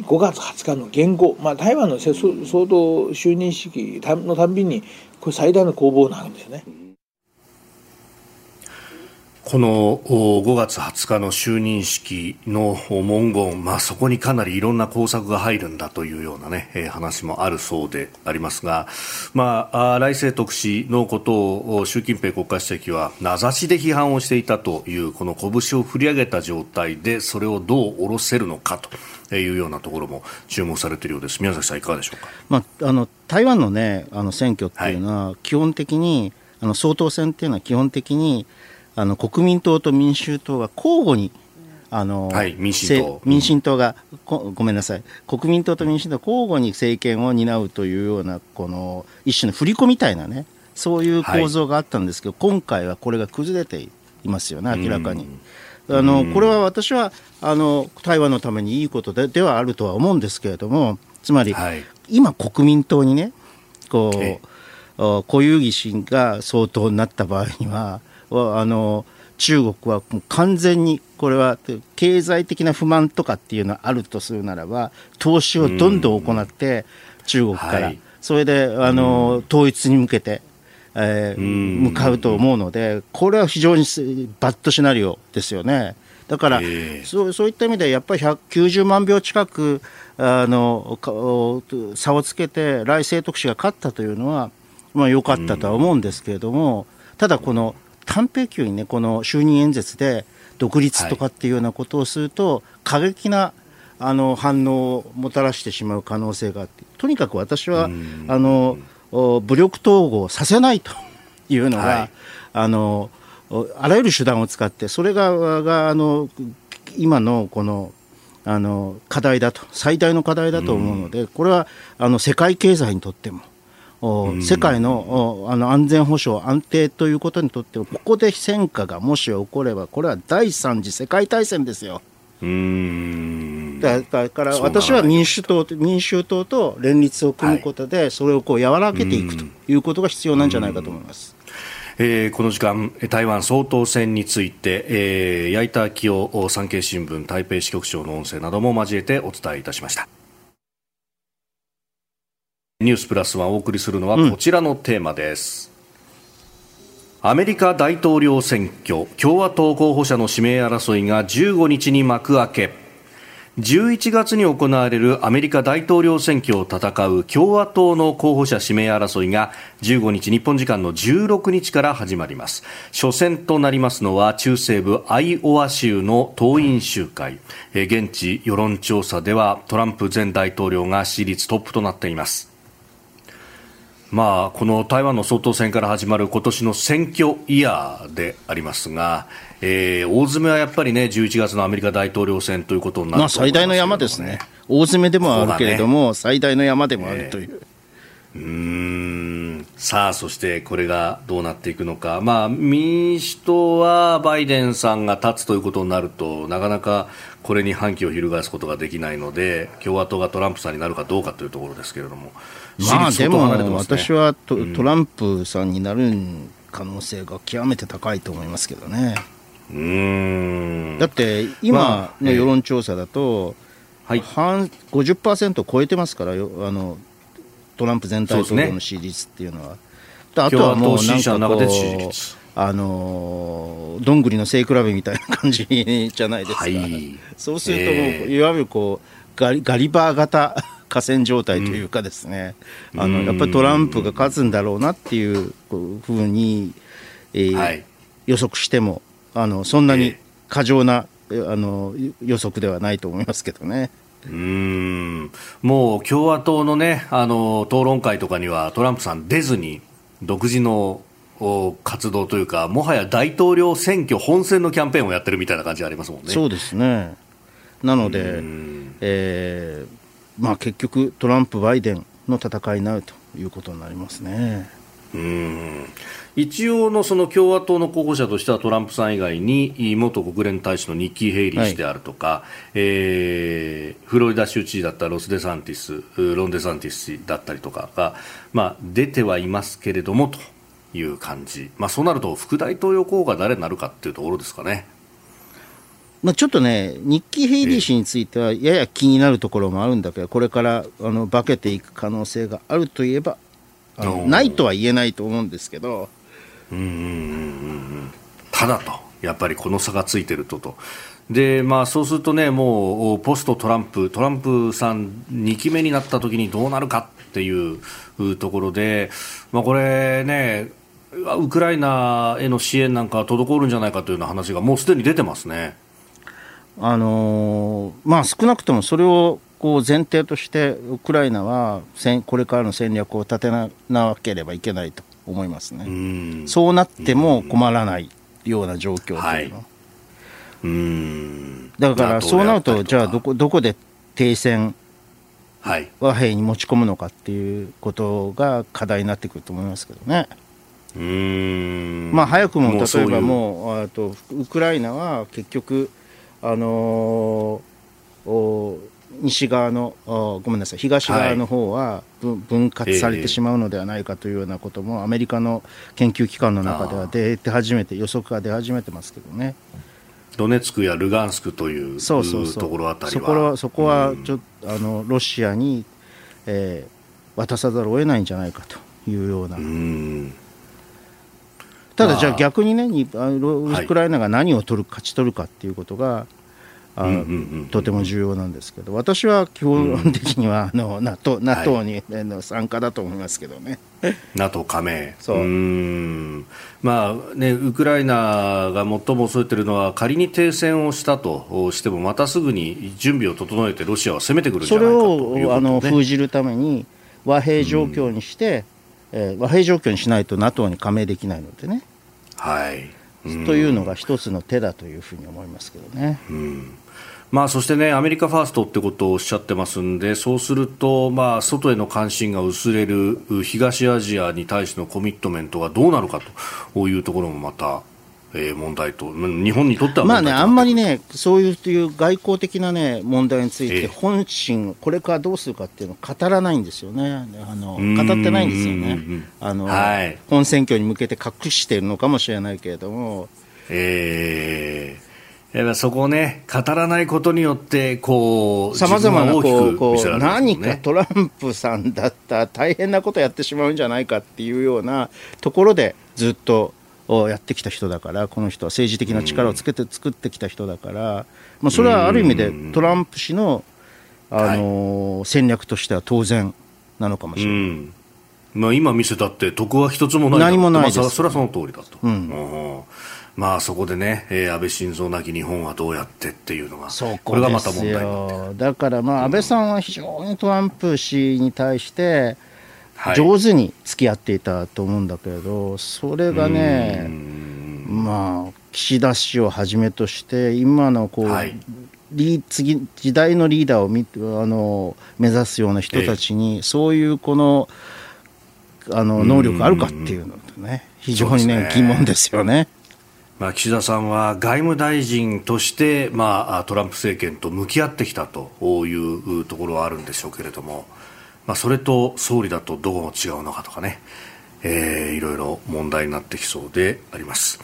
5月20日の元号、まあ、台湾の総統就任式のたんびにこれ最大の攻防なんですね。
この5月20日の就任式の文言、まあ、そこにかなりいろんな工作が入るんだというような、ね、話もあるそうでありますが、まあ、来世徳氏のことを習近平国家主席は名指しで批判をしていたというこの拳を振り上げた状態でそれをどう下ろせるのかというようなところも注目されているようです。宮崎さん、いかがでしょうか、
まあ、あの台湾の,、ね、あの選挙っていうのは、基本的に、あの総統選っていうのは基本的にあの国民党と民衆党が交互にあの、
はい、民進党。
民進党がごめんなさい。国民党と民進党交互に政権を担うというようなこの一種の振り子みたいなねそういう構造があったんですけど、はい、今回はこれが崩れていますよね明らかに。あのこれは私はあの台湾のためにいいことでではあるとは思うんですけれどもつまり、はい、今国民党にねこう固有疑心が相当になった場合にはあの中国はもう完全にこれは経済的な不満とかっていうのはあるとするならば投資をどんどん行って中国から、はい、それであの統一に向けて、えー、向かうと思うのでこれは非常にバッドシナリオですよね。だから、えー、そうそういった意味でやっぱり190万票近くあの差をつけて来清徳氏が勝ったというのはまあ良かったとは思うんですけれども、ただこの短兵級にねこの就任演説で独立とかっていうようなことをすると、はい、過激なあの反応をもたらしてしまう可能性があってとにかく私はあの武力統合させないというのが、はい、あのあらゆる手段を使ってそれががあの今のこのあの課題だと最大の課題だと思うのでこれはあの世界経済にとっても世界のあの安全保障、安定ということにとってここで戦火がもし起これば、これは第三次世界大戦ですよ。
うん
だから私は民主党民衆党と連立を組むことで、それをこう和らげていくということが必要なんじゃないかと思います。
えー、この時間、台湾総統選について、えー、矢板昭夫産経新聞台北支局長の音声なども交えてお伝えいたしました。ニュースプラスはお送りするのはこちらのテーマです、うん、アメリカ大統領選挙共和党候補者の指名争いが15日に幕開け。11月に行われるアメリカ大統領選挙を戦う共和党の候補者指名争いが15日日本時間の16日から始まります。初戦となりますのは中西部アイオワ州の党員集会。現地世論調査ではトランプ前大統領が支持率トップとなっていますまあ、この台湾の総統選から始まる今年の選挙イヤーでありますが、えー、大詰めはやっぱりね、11月のアメリカ大統領選ということになる、ね、まあ、
最大の山ですね。大詰めでもあるけれども、ね、最大の山でもあるという。
えー、うんさあ、そしてこれがどうなっていくのか、まあ、民主党はバイデンさんが立つということになると、なかなかこれに反旗を翻すことができないので、共和党がトランプさんになるかどうかというところですけれども。
まあでも私はト,、トランプさんになる可能性が極めて高いと思いますけどね。
うん。
だって今の世論調査だと、はい、半50%超えてますからあのトランプ全体統領の支持率っていうのは。あとはもうなんかこうあのどんぐりの背比べみたいな感じじゃないですか、はい、そうするともう、えー、いわゆるこうガリガリバー型河川状態というかですね、うん、あのやっぱりトランプが勝つんだろうなっていうふうに、えーはい、予測してもあのそんなに過剰な、えー、あの予測ではないと思いますけどね。
うん。もう共和党の,、ね、あの討論会とかにはトランプさん出ずに独自の活動というかもはや大統領選挙本選のキャンペーンをやってるみたいな感じありますもんね。
そうですね。なので、えーまあ、結局、トランプ、バイデンの戦いになるということになりますね。
うん一応のその共和党の候補者としてはトランプさん以外に元国連大使のニッキー・ヘイリー氏であるとか、はい、えー、フロリダ州知事だったロス・デサンティスロン・デサンティス氏だったりとかが、まあ、出てはいますけれどもという感じ、まあ、そうなると副大統領候補が誰になるかっていうところですかね。
まあ、ちょっとね、ニッキー・ヘイリー氏については、やや気になるところもあるんだけど、これからあの化けていく可能性があるといえば、あのないとは言えないと思うんですけど。
うんうんうんうんただと、やっぱりこの差がついてるとと。でまあ、そうするとね、もうポストトランプ、トランプさん2期目になった時にどうなるかっていうところで、まあ、これね、ウクライナへの支援なんか滞るんじゃないかというような話がもうすでに出てますね。
あのまあ、少なくともそれをこう前提としてウクライナはこれからの戦略を立てなければいけないと思いますね。うそうなっても困らないような状況というの。はい、
うん
だからそうなるとじゃあどこどこで停戦和平に持ち込むのかっていうことが課題になってくると思いますけどね。
うん
まあ早くも例えばもうとウクライナは結局あのー、西側のごめんなさい。東側の方は分割されてしまうのではないかというようなことも、アメリカの研究機関の中では出て始めて予測が出始めてますけどね。
ドネツクやルガンスクというところあたりは。
そこはそこはちょっと、あのロシアに、えー、渡さざるを得ないんじゃないかというような。
う
ただじゃあ逆にね、ウクライナが何を取る勝ち取るかっていうことが、あとても重要なんですけど、私は基本的にはあの NATO, NATO に、の参加だと思いますけどね。
NATO 加盟。
そう。
まあね、ウクライナが最も恐れているのは仮に停戦をしたとしてもまたすぐに準備を整えてロシアは攻めてくるんじゃないかということ、ね、それをあの
封じるために和平状況にして、えー、和平状況にしないと NATO に加盟できないのでね。
はい、
というのが一つの手だというふうに思いますけどね。
うんまあ、そしてね、アメリカファーストってことをおっしゃってますんで、そうすると、まあ、外への関心が薄れる東アジアに対してのコミットメントがどうなるかというところもまたえー、問題と、日本にとっては
まあね、あんまりね、そういう外交的な、ね、問題について、本心、これからどうするかっていうのを語らないんですよね、あの語ってないんですよね、あの、はい、本選挙に向けて隠しているのかもしれないけれども。
えーやっぱそこをね、語らないことによって、こう、
さまざまなこう、こう、何かトランプさんだったら大変なことやってしまうんじゃないかっていうようなところで、ずっとをやってきた人だからこの人は政治的な力をつけて作ってきた人だからまあ、それはある意味でトランプ氏の、あの戦略としては当然なのかもしれない。
うん。まあ、今見せたって得は一つもない
何もないです。
まあそそれはその通りだと、
うん。
うんまあそこでね、えー安倍晋三なき日本はどうやってっていうのがこ
こ
れがまた問題
よだからまあ安倍さんは非常にトランプ氏に対して
はい
上手に付き合っていたと思うんだけれど、それがね、まあ、岸田氏をはじめとして、今のこう、リー次時代のリーダーを見てあの目指すような人たちに、そういうこのあの能力があるかっていうのとね、非常にね
ね
疑問ですよね。
まあ、岸田さんは外務大臣として、まあ、トランプ政権と向き合ってきたというところはあるんでしょうけれども、まあ、それと総理だとどう違うのかとかね、えーいろいろ問題になってきそうであります。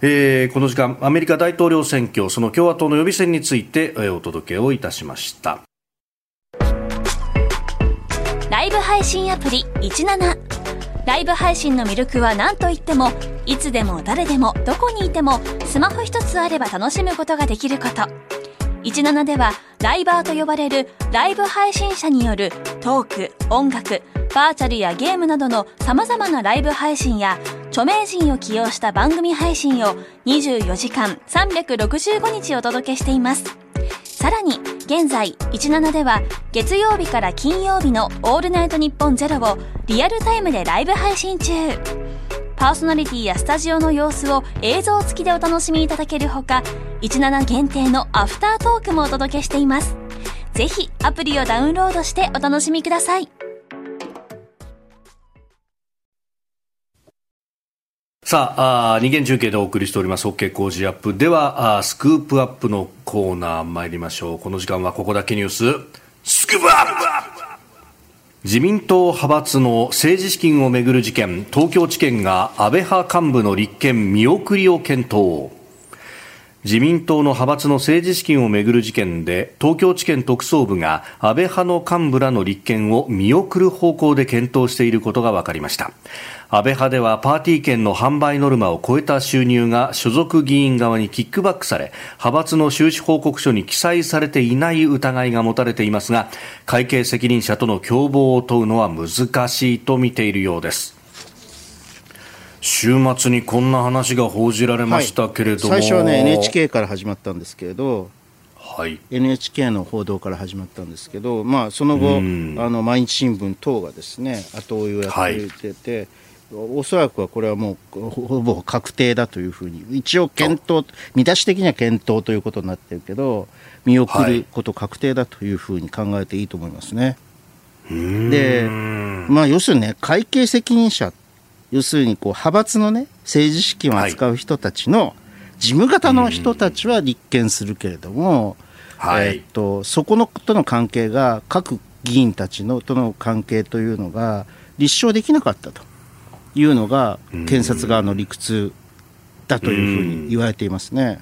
えーこの時間、アメリカ大統領選挙、その共和党の予備選について、えお届けをいたしました。
ライブ配信アプリ17ライブ配信の魅力は何といってもいつでも誰でもどこにいてもスマホ一つあれば楽しむことができること17ではライバーと呼ばれるライブ配信者によるトーク音楽バーチャルやゲームなどの様々なライブ配信や著名人を起用した番組配信を24時間365日お届けしています。さらに現在17では月曜日から金曜日の「オールナイトニッポンゼロをリアルタイムでライブ配信中。パーソナリティやスタジオの様子を映像付きでお楽しみいただけるほか17限定のアフタートークもお届けしています。ぜひアプリをダウンロードしてお楽しみください。
さあ、あー二元中継でお送りしております。OK 工事アップ。では、あスクープアップのコーナー参りましょう。この時間はここだけニュース、スクープアップ自民党派閥の政治資金をめぐる事件、東京地検が安倍派幹部の立件見送りを検討。自民党の派閥の政治資金をめぐる事件で東京地検特捜部が安倍派の幹部らの立件を見送る方向で検討していることが分かりました安倍派ではパーティー券の販売ノルマを超えた収入が所属議員側にキックバックされ派閥の収支報告書に記載されていない疑いが持たれていますが会計責任者との共謀を問うのは難しいと見ているようです。週末にこんな話が報じられましたけれども、
最初はね NHK から始まったんですけれど、
はい、
NHK の報道から始まったんですけど、まあ、その後、
うん。
あの毎日新聞等がですね後追いをやってくれてて、おそらくはこれはもうほほぼ確定だというふうに一応検討見出し的には検討ということになってるけど見送ること確定だというふうに考えていいと思いますね。で、まあ、要するにね会計責任者要するにこう派閥のね政治資金を扱う人たちの、事務方の人たちは立件するけれども、えーっとそこのとの関係が各議員たちのとの関係というのが立証できなかったというのが検察側の理屈だというふうに言われていますね。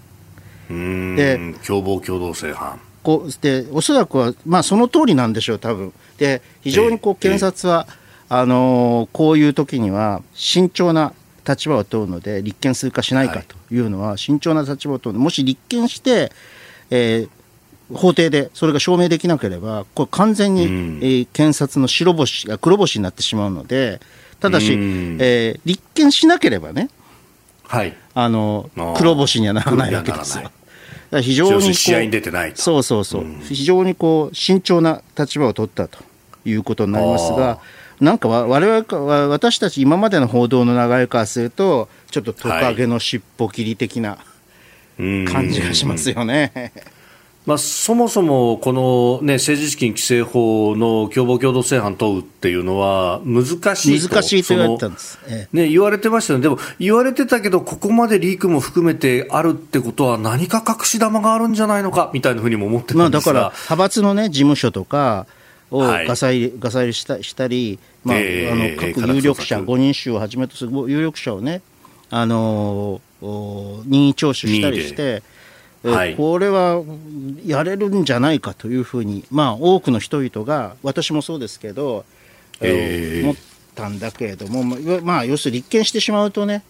で共謀共同正犯。
こうでおそらくは、まあ、その通りなんでしょう、多分。で非常にこう検察は、あのーこういう時には慎重な立場を問うので、立件するかしないかというのは、慎重な立場を問うので、もし立件して、えー法廷でそれが証明できなければ、これ完全に、えー検察の白星が黒星になってしまうので、ただし、
うん。
えー立件しなければね、
はい。
あの黒星にはならないわけですよ。非常に
試合に出てないと。
そうそうそう、非常にこう慎重な立場を取ったということになりますが、なんかわ我々私たち今までの報道の流れからすると、ちょっとトカゲの尻尾切り的な感じがしますよね。
まあ、そもそもこの、ね、政治資金規正法の共謀共同正犯問うっていうのは難しいと
難しいと言われてたんです。ええ。
ね、言われてましたよね、でも言われてたけど、ここまでリークも含めてあるってことは、何か隠し玉があるんじゃないのかみたいなふうにも思って
まあ、
たんですが、
だから派閥の、ね、事務所とかを
はい。
ガサ入れ,、ガサ入れしたしたり、まあ
ええ
あの
ええ
各有力者、
家宅捜索
5人衆をはじめとする有力者をね、あのーお任意聴取したりして、えー
はい。
これはやれるんじゃないかというふうに、まあ、多くの人々が、私もそうですけど、
ええ
思ったんだけれども、まあ、まあ要するに立件してしまうとね、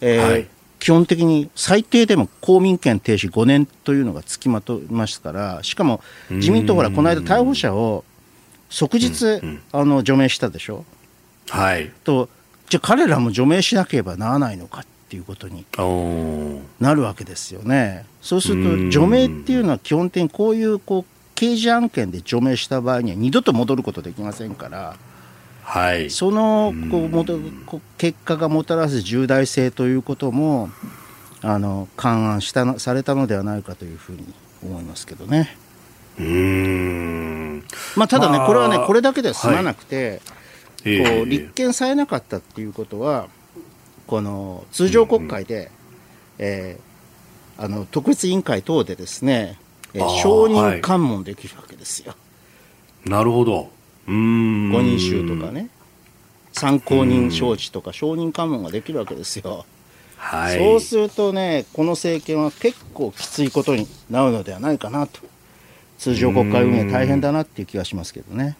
えー
はい。
基本的に最低でも公民権停止5年というのがつきまといましたから、しかも自民党、ほら、この間、逮捕者を即日、あの除名したでしょ？
はい。
と、じゃあ彼らも除名しなければならないのかっていうことになるわけですよね。そうすると、除名っていうのは基本的にこういうこう刑事案件で除名した場合には二度と戻ることできませんから。
はい、
そのこうもと結果がもたらす重大性ということもあの勘案したのされたのではないかというふうに思いますけどね。
うん
まあ、ただね、
まあ
これはね、これだけでは済まなくて、
ええ
こう立件されなかったっていうことは、この通常国会で、えーあの特別委員会等でですね、えー
あー
承
はい
認喚問できるわけですよ。
なるほど。うーん。
5人衆とかね、参考人招致とか承認喚問ができるわけですよ。
はい。
そうするとね、この政権は結構きついことになるのではないかなと、通常国会運営大変だなっていう気がしますけどね。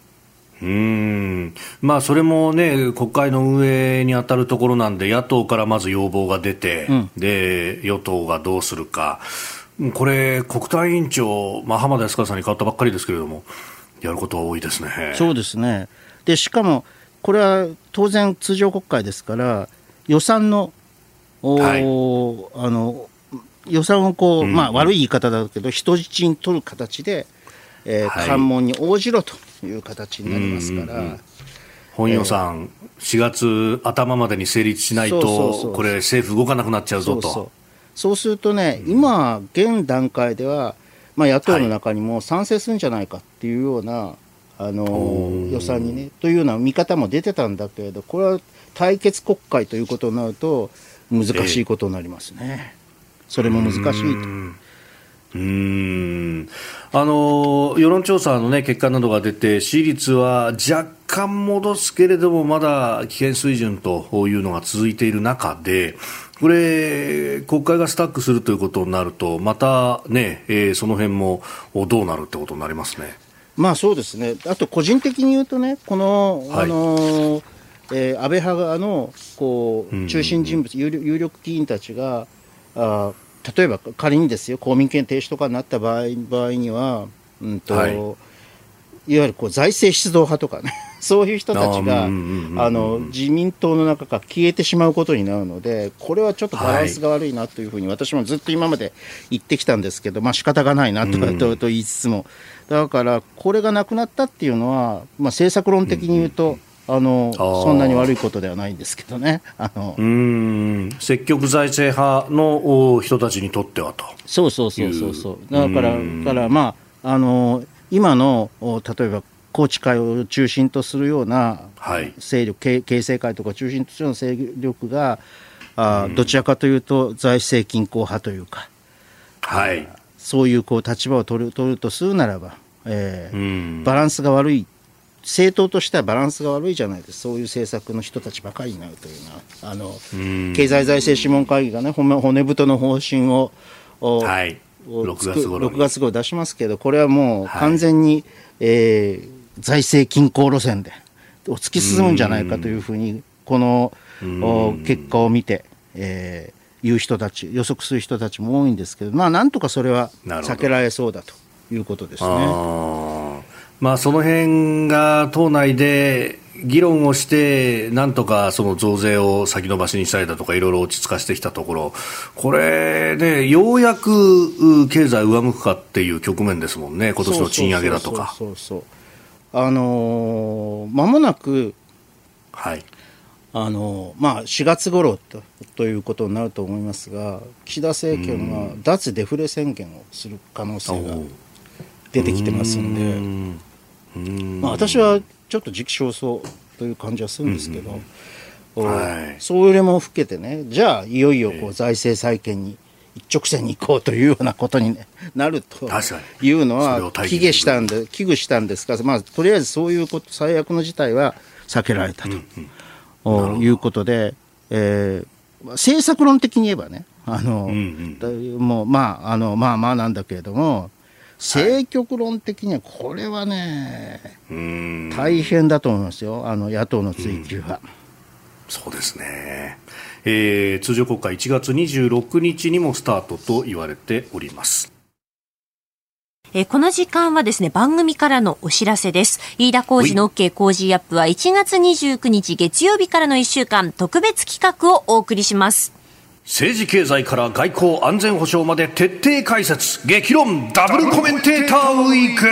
うーん。まあ、それもね、国会の運営に当たるところなんで、野党からまず要望が出て、
うん。
で与党がどうするか、これ、国対委員長、まあ、浜田康和さんに変わったばっかりですけれども、やることは多いですね。
そうですね。で、しかも、これは当然通常国会ですから、予算の、おーあの、予算をこう、
うん。
まあ悪い言い方だけど、人質に取る形で、えー
はい。
関門に応じろという形になりますから、
うんうんうん。本予算、4月頭までに成立しないと、これ、政府動かなくなっちゃうぞと。
そうするとね、今、現段階では、まあ、野党の中にも賛成するんじゃないかっていうような、あの予算にね、というような見方も出てたんだけれど、これは対決国会ということになると、難しいことになりますね。それも難しいと。
うーん。あの世論調査の、ね、結果などが出て支持率は若干戻すけれどもまだ危険水準というのが続いている中でこれ、国会がスタックするということになるとまた、ねえーその辺もどうなるってことになりますね。
まあそうですね、あと個人的に言うとね、この、
はい。
あのえー安倍派側のこ
う
中心人物、有力有力議員たちが、あー例えば仮にですよ、公民権停止とかになった場合場合には、うんと
はい。
い、わゆるこう財政出動派とかね、そういう人たちが
うんうんうんうん
あの自民党の中から消えてしまうことになるので、これはちょっとバランスが悪いなというふうに、私もずっと今まで言ってきたんですけど、まあ仕方がないなと,、
うん。
とと言いつつも、だからこれがなくなったっていうのは、まあ、政策論的に言うと、あの
あー。
そんなに悪いことではないんですけどね。あの。
うーん。積極財政派のお人たちにとってはと。
そうそうそうそうそう。だから、からまあ、あの、今の、お例えば、宏池会を中心とするような
はい。
勢力、経経政会とか中心とするような勢力が、あどちらかというと財政均衡派というか、
はい。
そういうこう立場を取る取るとするならば、えー
うん。
バランスが悪い、政党としてはバランスが悪いじゃないですか、そういう政策の人たちばかりになるというのは、あの
うん。
経済財政諮問会議がね、骨骨太の方針を、お
はい。
を
6月頃に。
6月号出しますけど、これはもう完全に、えー財政均衡路線で突き進むんじゃないかというふうに、このお結果を見て、えー言う人たち、予測する人たちも多いんですけど、まあ、なんとかそれは避けられそうだということですね。
まあ、その辺が党内で議論をして、なんとかその増税を先延ばしにしたりだとか、いろいろ落ち着かせてきたところ、これでようやくう経済上向くかっていう局面ですもんね、今年の賃上げだとか。
そうそうあのー間もなく、
はい。
あのーまあ、4月頃とということになると思いますが、岸田政権は脱デフレ宣言をする可能性が出てきてますんで、まあ、私はちょっと時期尚早という感じはするんですけど、お
はい。
それも含めてね、じゃあ、いよいよこう財政再建に一直線に行こうというようなことに、ね、なるというのは危
現
惧したんで、危惧したんですが、まあ、とりあえずそういうこと、最悪の事態は避けられたと、おいうことで、えーまあ政策論的に言えばね、あの、だもうまあ、あの、まあまあなんだけれども、政局論的にはこれはね、大変だと思いますよ、あの野党の追及は。
そうですね。えー、通常国会1月26日にもスタートと言われております
えー、この時間はですね、番組からのお知らせです。飯田浩二の OK 工事アップは1月29日月曜日からの1週間、特別企画をお送りします。
政治経済から外交安全保障まで徹底解説、激論。ダブルコメンテーターウィーク。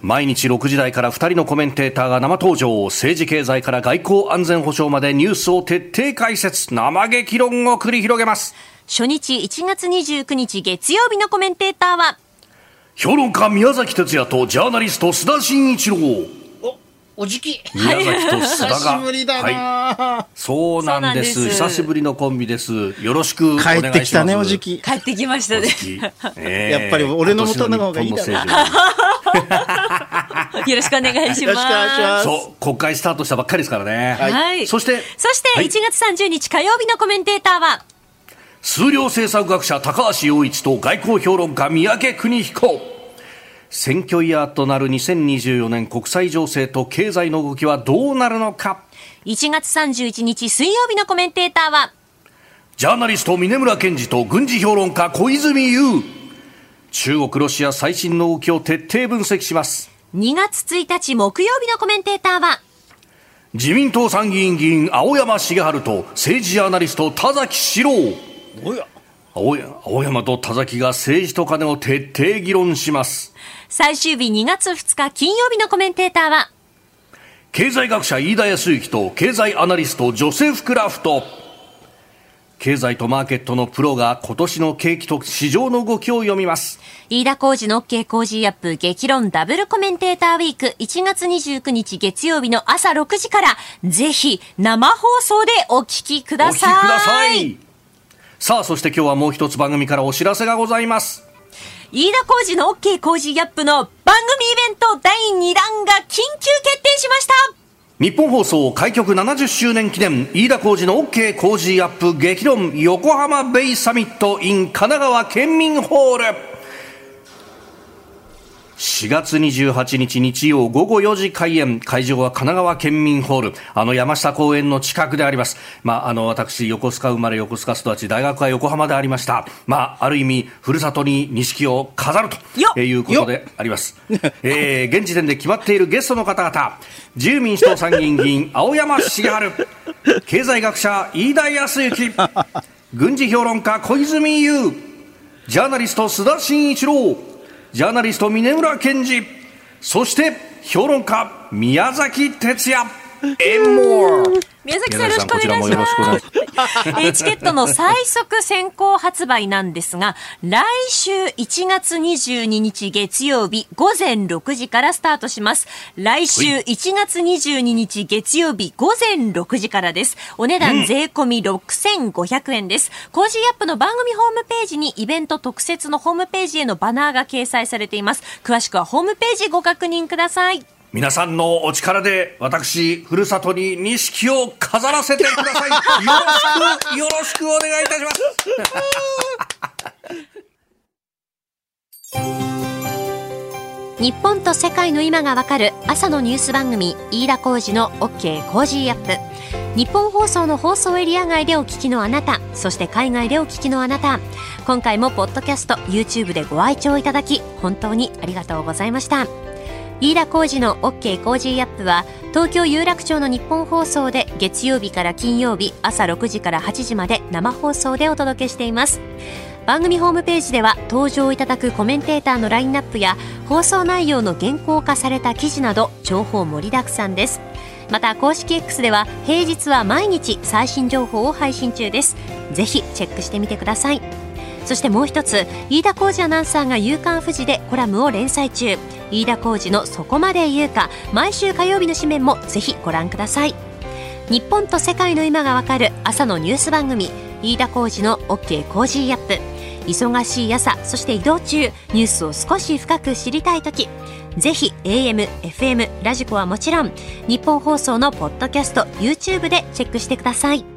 毎日6時台から2人のコメンテーターが生登場。政治経済から外交安全保障までニュースを徹底解説。生激論を繰り広げます。
初日1月29日月曜日のコメンテーターは？
評論家宮崎哲也とジャーナリスト須田慎一郎
おじき。
宮崎と須田が。
久しぶりだな、
はい、そうなんです。久しぶりのコンビです。よろしくお願いします。
帰ってきたねおじき。
帰ってきましたね、
え
ー、やっぱり俺の元の方がいいだろ
よろしくお願いします。よろしくお願いします。
そう、国会スタートしたばっかりですからね。
はい。
そして、
そして1月30日火曜日のコメンテーターは、
数量政策学者高橋洋一と外交評論家三宅邦彦。選挙イヤーとなる2024年国際情勢と経済の動きはどうなるのか
？1月31日水曜日のコメンテーターは？
ジャーナリスト峰村健二と軍事評論家小泉悠。中国ロシア最新の動きを徹底分析します。
2月1日木曜日のコメンテーターは？
自民党参議院議員青山茂春と政治ジャーナリスト田崎史郎。青山と田崎が政治と金を徹底議論します
最終日2月2日金曜日のコメンテーターは。
経済学者飯田康之と経済アナリストジョセフ・クラフト。経済とマーケットのプロが今年の景気と市場の動きを読みます。
飯田浩二の OK 工事アップ激論ダブルコメンテーターウィーク。1月29日月曜日の朝6時からぜひ生放送でお聞きください。お聞きください。
さあそして今日はもう一つ番組からお知らせがございます
飯田浩二の OK 工事アップの番組イベント第2弾が緊急決定しました。
日本放送開局70周年記念飯田浩二の OK 工事アップ激論横浜ベイサミット in 神奈川県民ホール。4月28日日曜午後4時開演。会場は神奈川県民ホール。あの山下公園の近くであります。まあ、あの、私、横須賀生まれ、横須賀育ち、大学は横浜でありました。まあ、ある意味、ふるさとに錦を飾るということであります。えー、現時点で決まっているゲストの方々。自由民主党参議院議員、青山茂春。経済学者、飯田康之。軍事評論家、小泉悠。ジャーナリスト、須田慎一郎。ジャーナリスト峰村健二そして評論家宮崎哲也。
宮崎さんよろしくお願いします。チケットの最速先行発売なんですが、来週1月22日月曜日午前6時からスタートします。来週1月22日月曜日午前6時からです。お値段税込み6500円です。コージーアップの番組ホームページにイベント特設のホームページへのバナーが掲載されています。詳しくはホームページご確認ください。
皆さんのお力で私ふるさとに錦を飾らせてください。よろしくよろしくお願いいたし
ます。日本と世界の今がわかる朝のニュース番組飯田浩司の OK コージーアップ。ニッポン放送の放送エリア外でお聞きのあなたそして海外でお聞きのあなた。今回もポッドキャスト YouTube でご愛聴いただき本当にありがとうございました。飯田浩司の OK コージーアップは東京有楽町のニッポン放送で月曜日から金曜日朝6時から8時まで生放送でお届けしています。番組ホームページでは登場いただくコメンテーターのラインナップや放送内容の原稿化された記事など情報盛りだくさんです。また公式 X では平日は毎日最新情報を配信中です。ぜひチェックしてみてください。そしてもう一つ飯田浩司アナウンサーが「夕刊富士」でコラムを連載中。飯田浩司の「そこまで言うか」毎週火曜日の紙面もぜひご覧ください。日本と世界の今がわかる朝のニュース番組飯田浩二の OK コージーアップ。忙しい朝そして移動中ニュースを少し深く知りたい時ぜひ AM、FM、 radiko はもちろんニッポン放送のポッドキャスト YouTube でチェックしてください。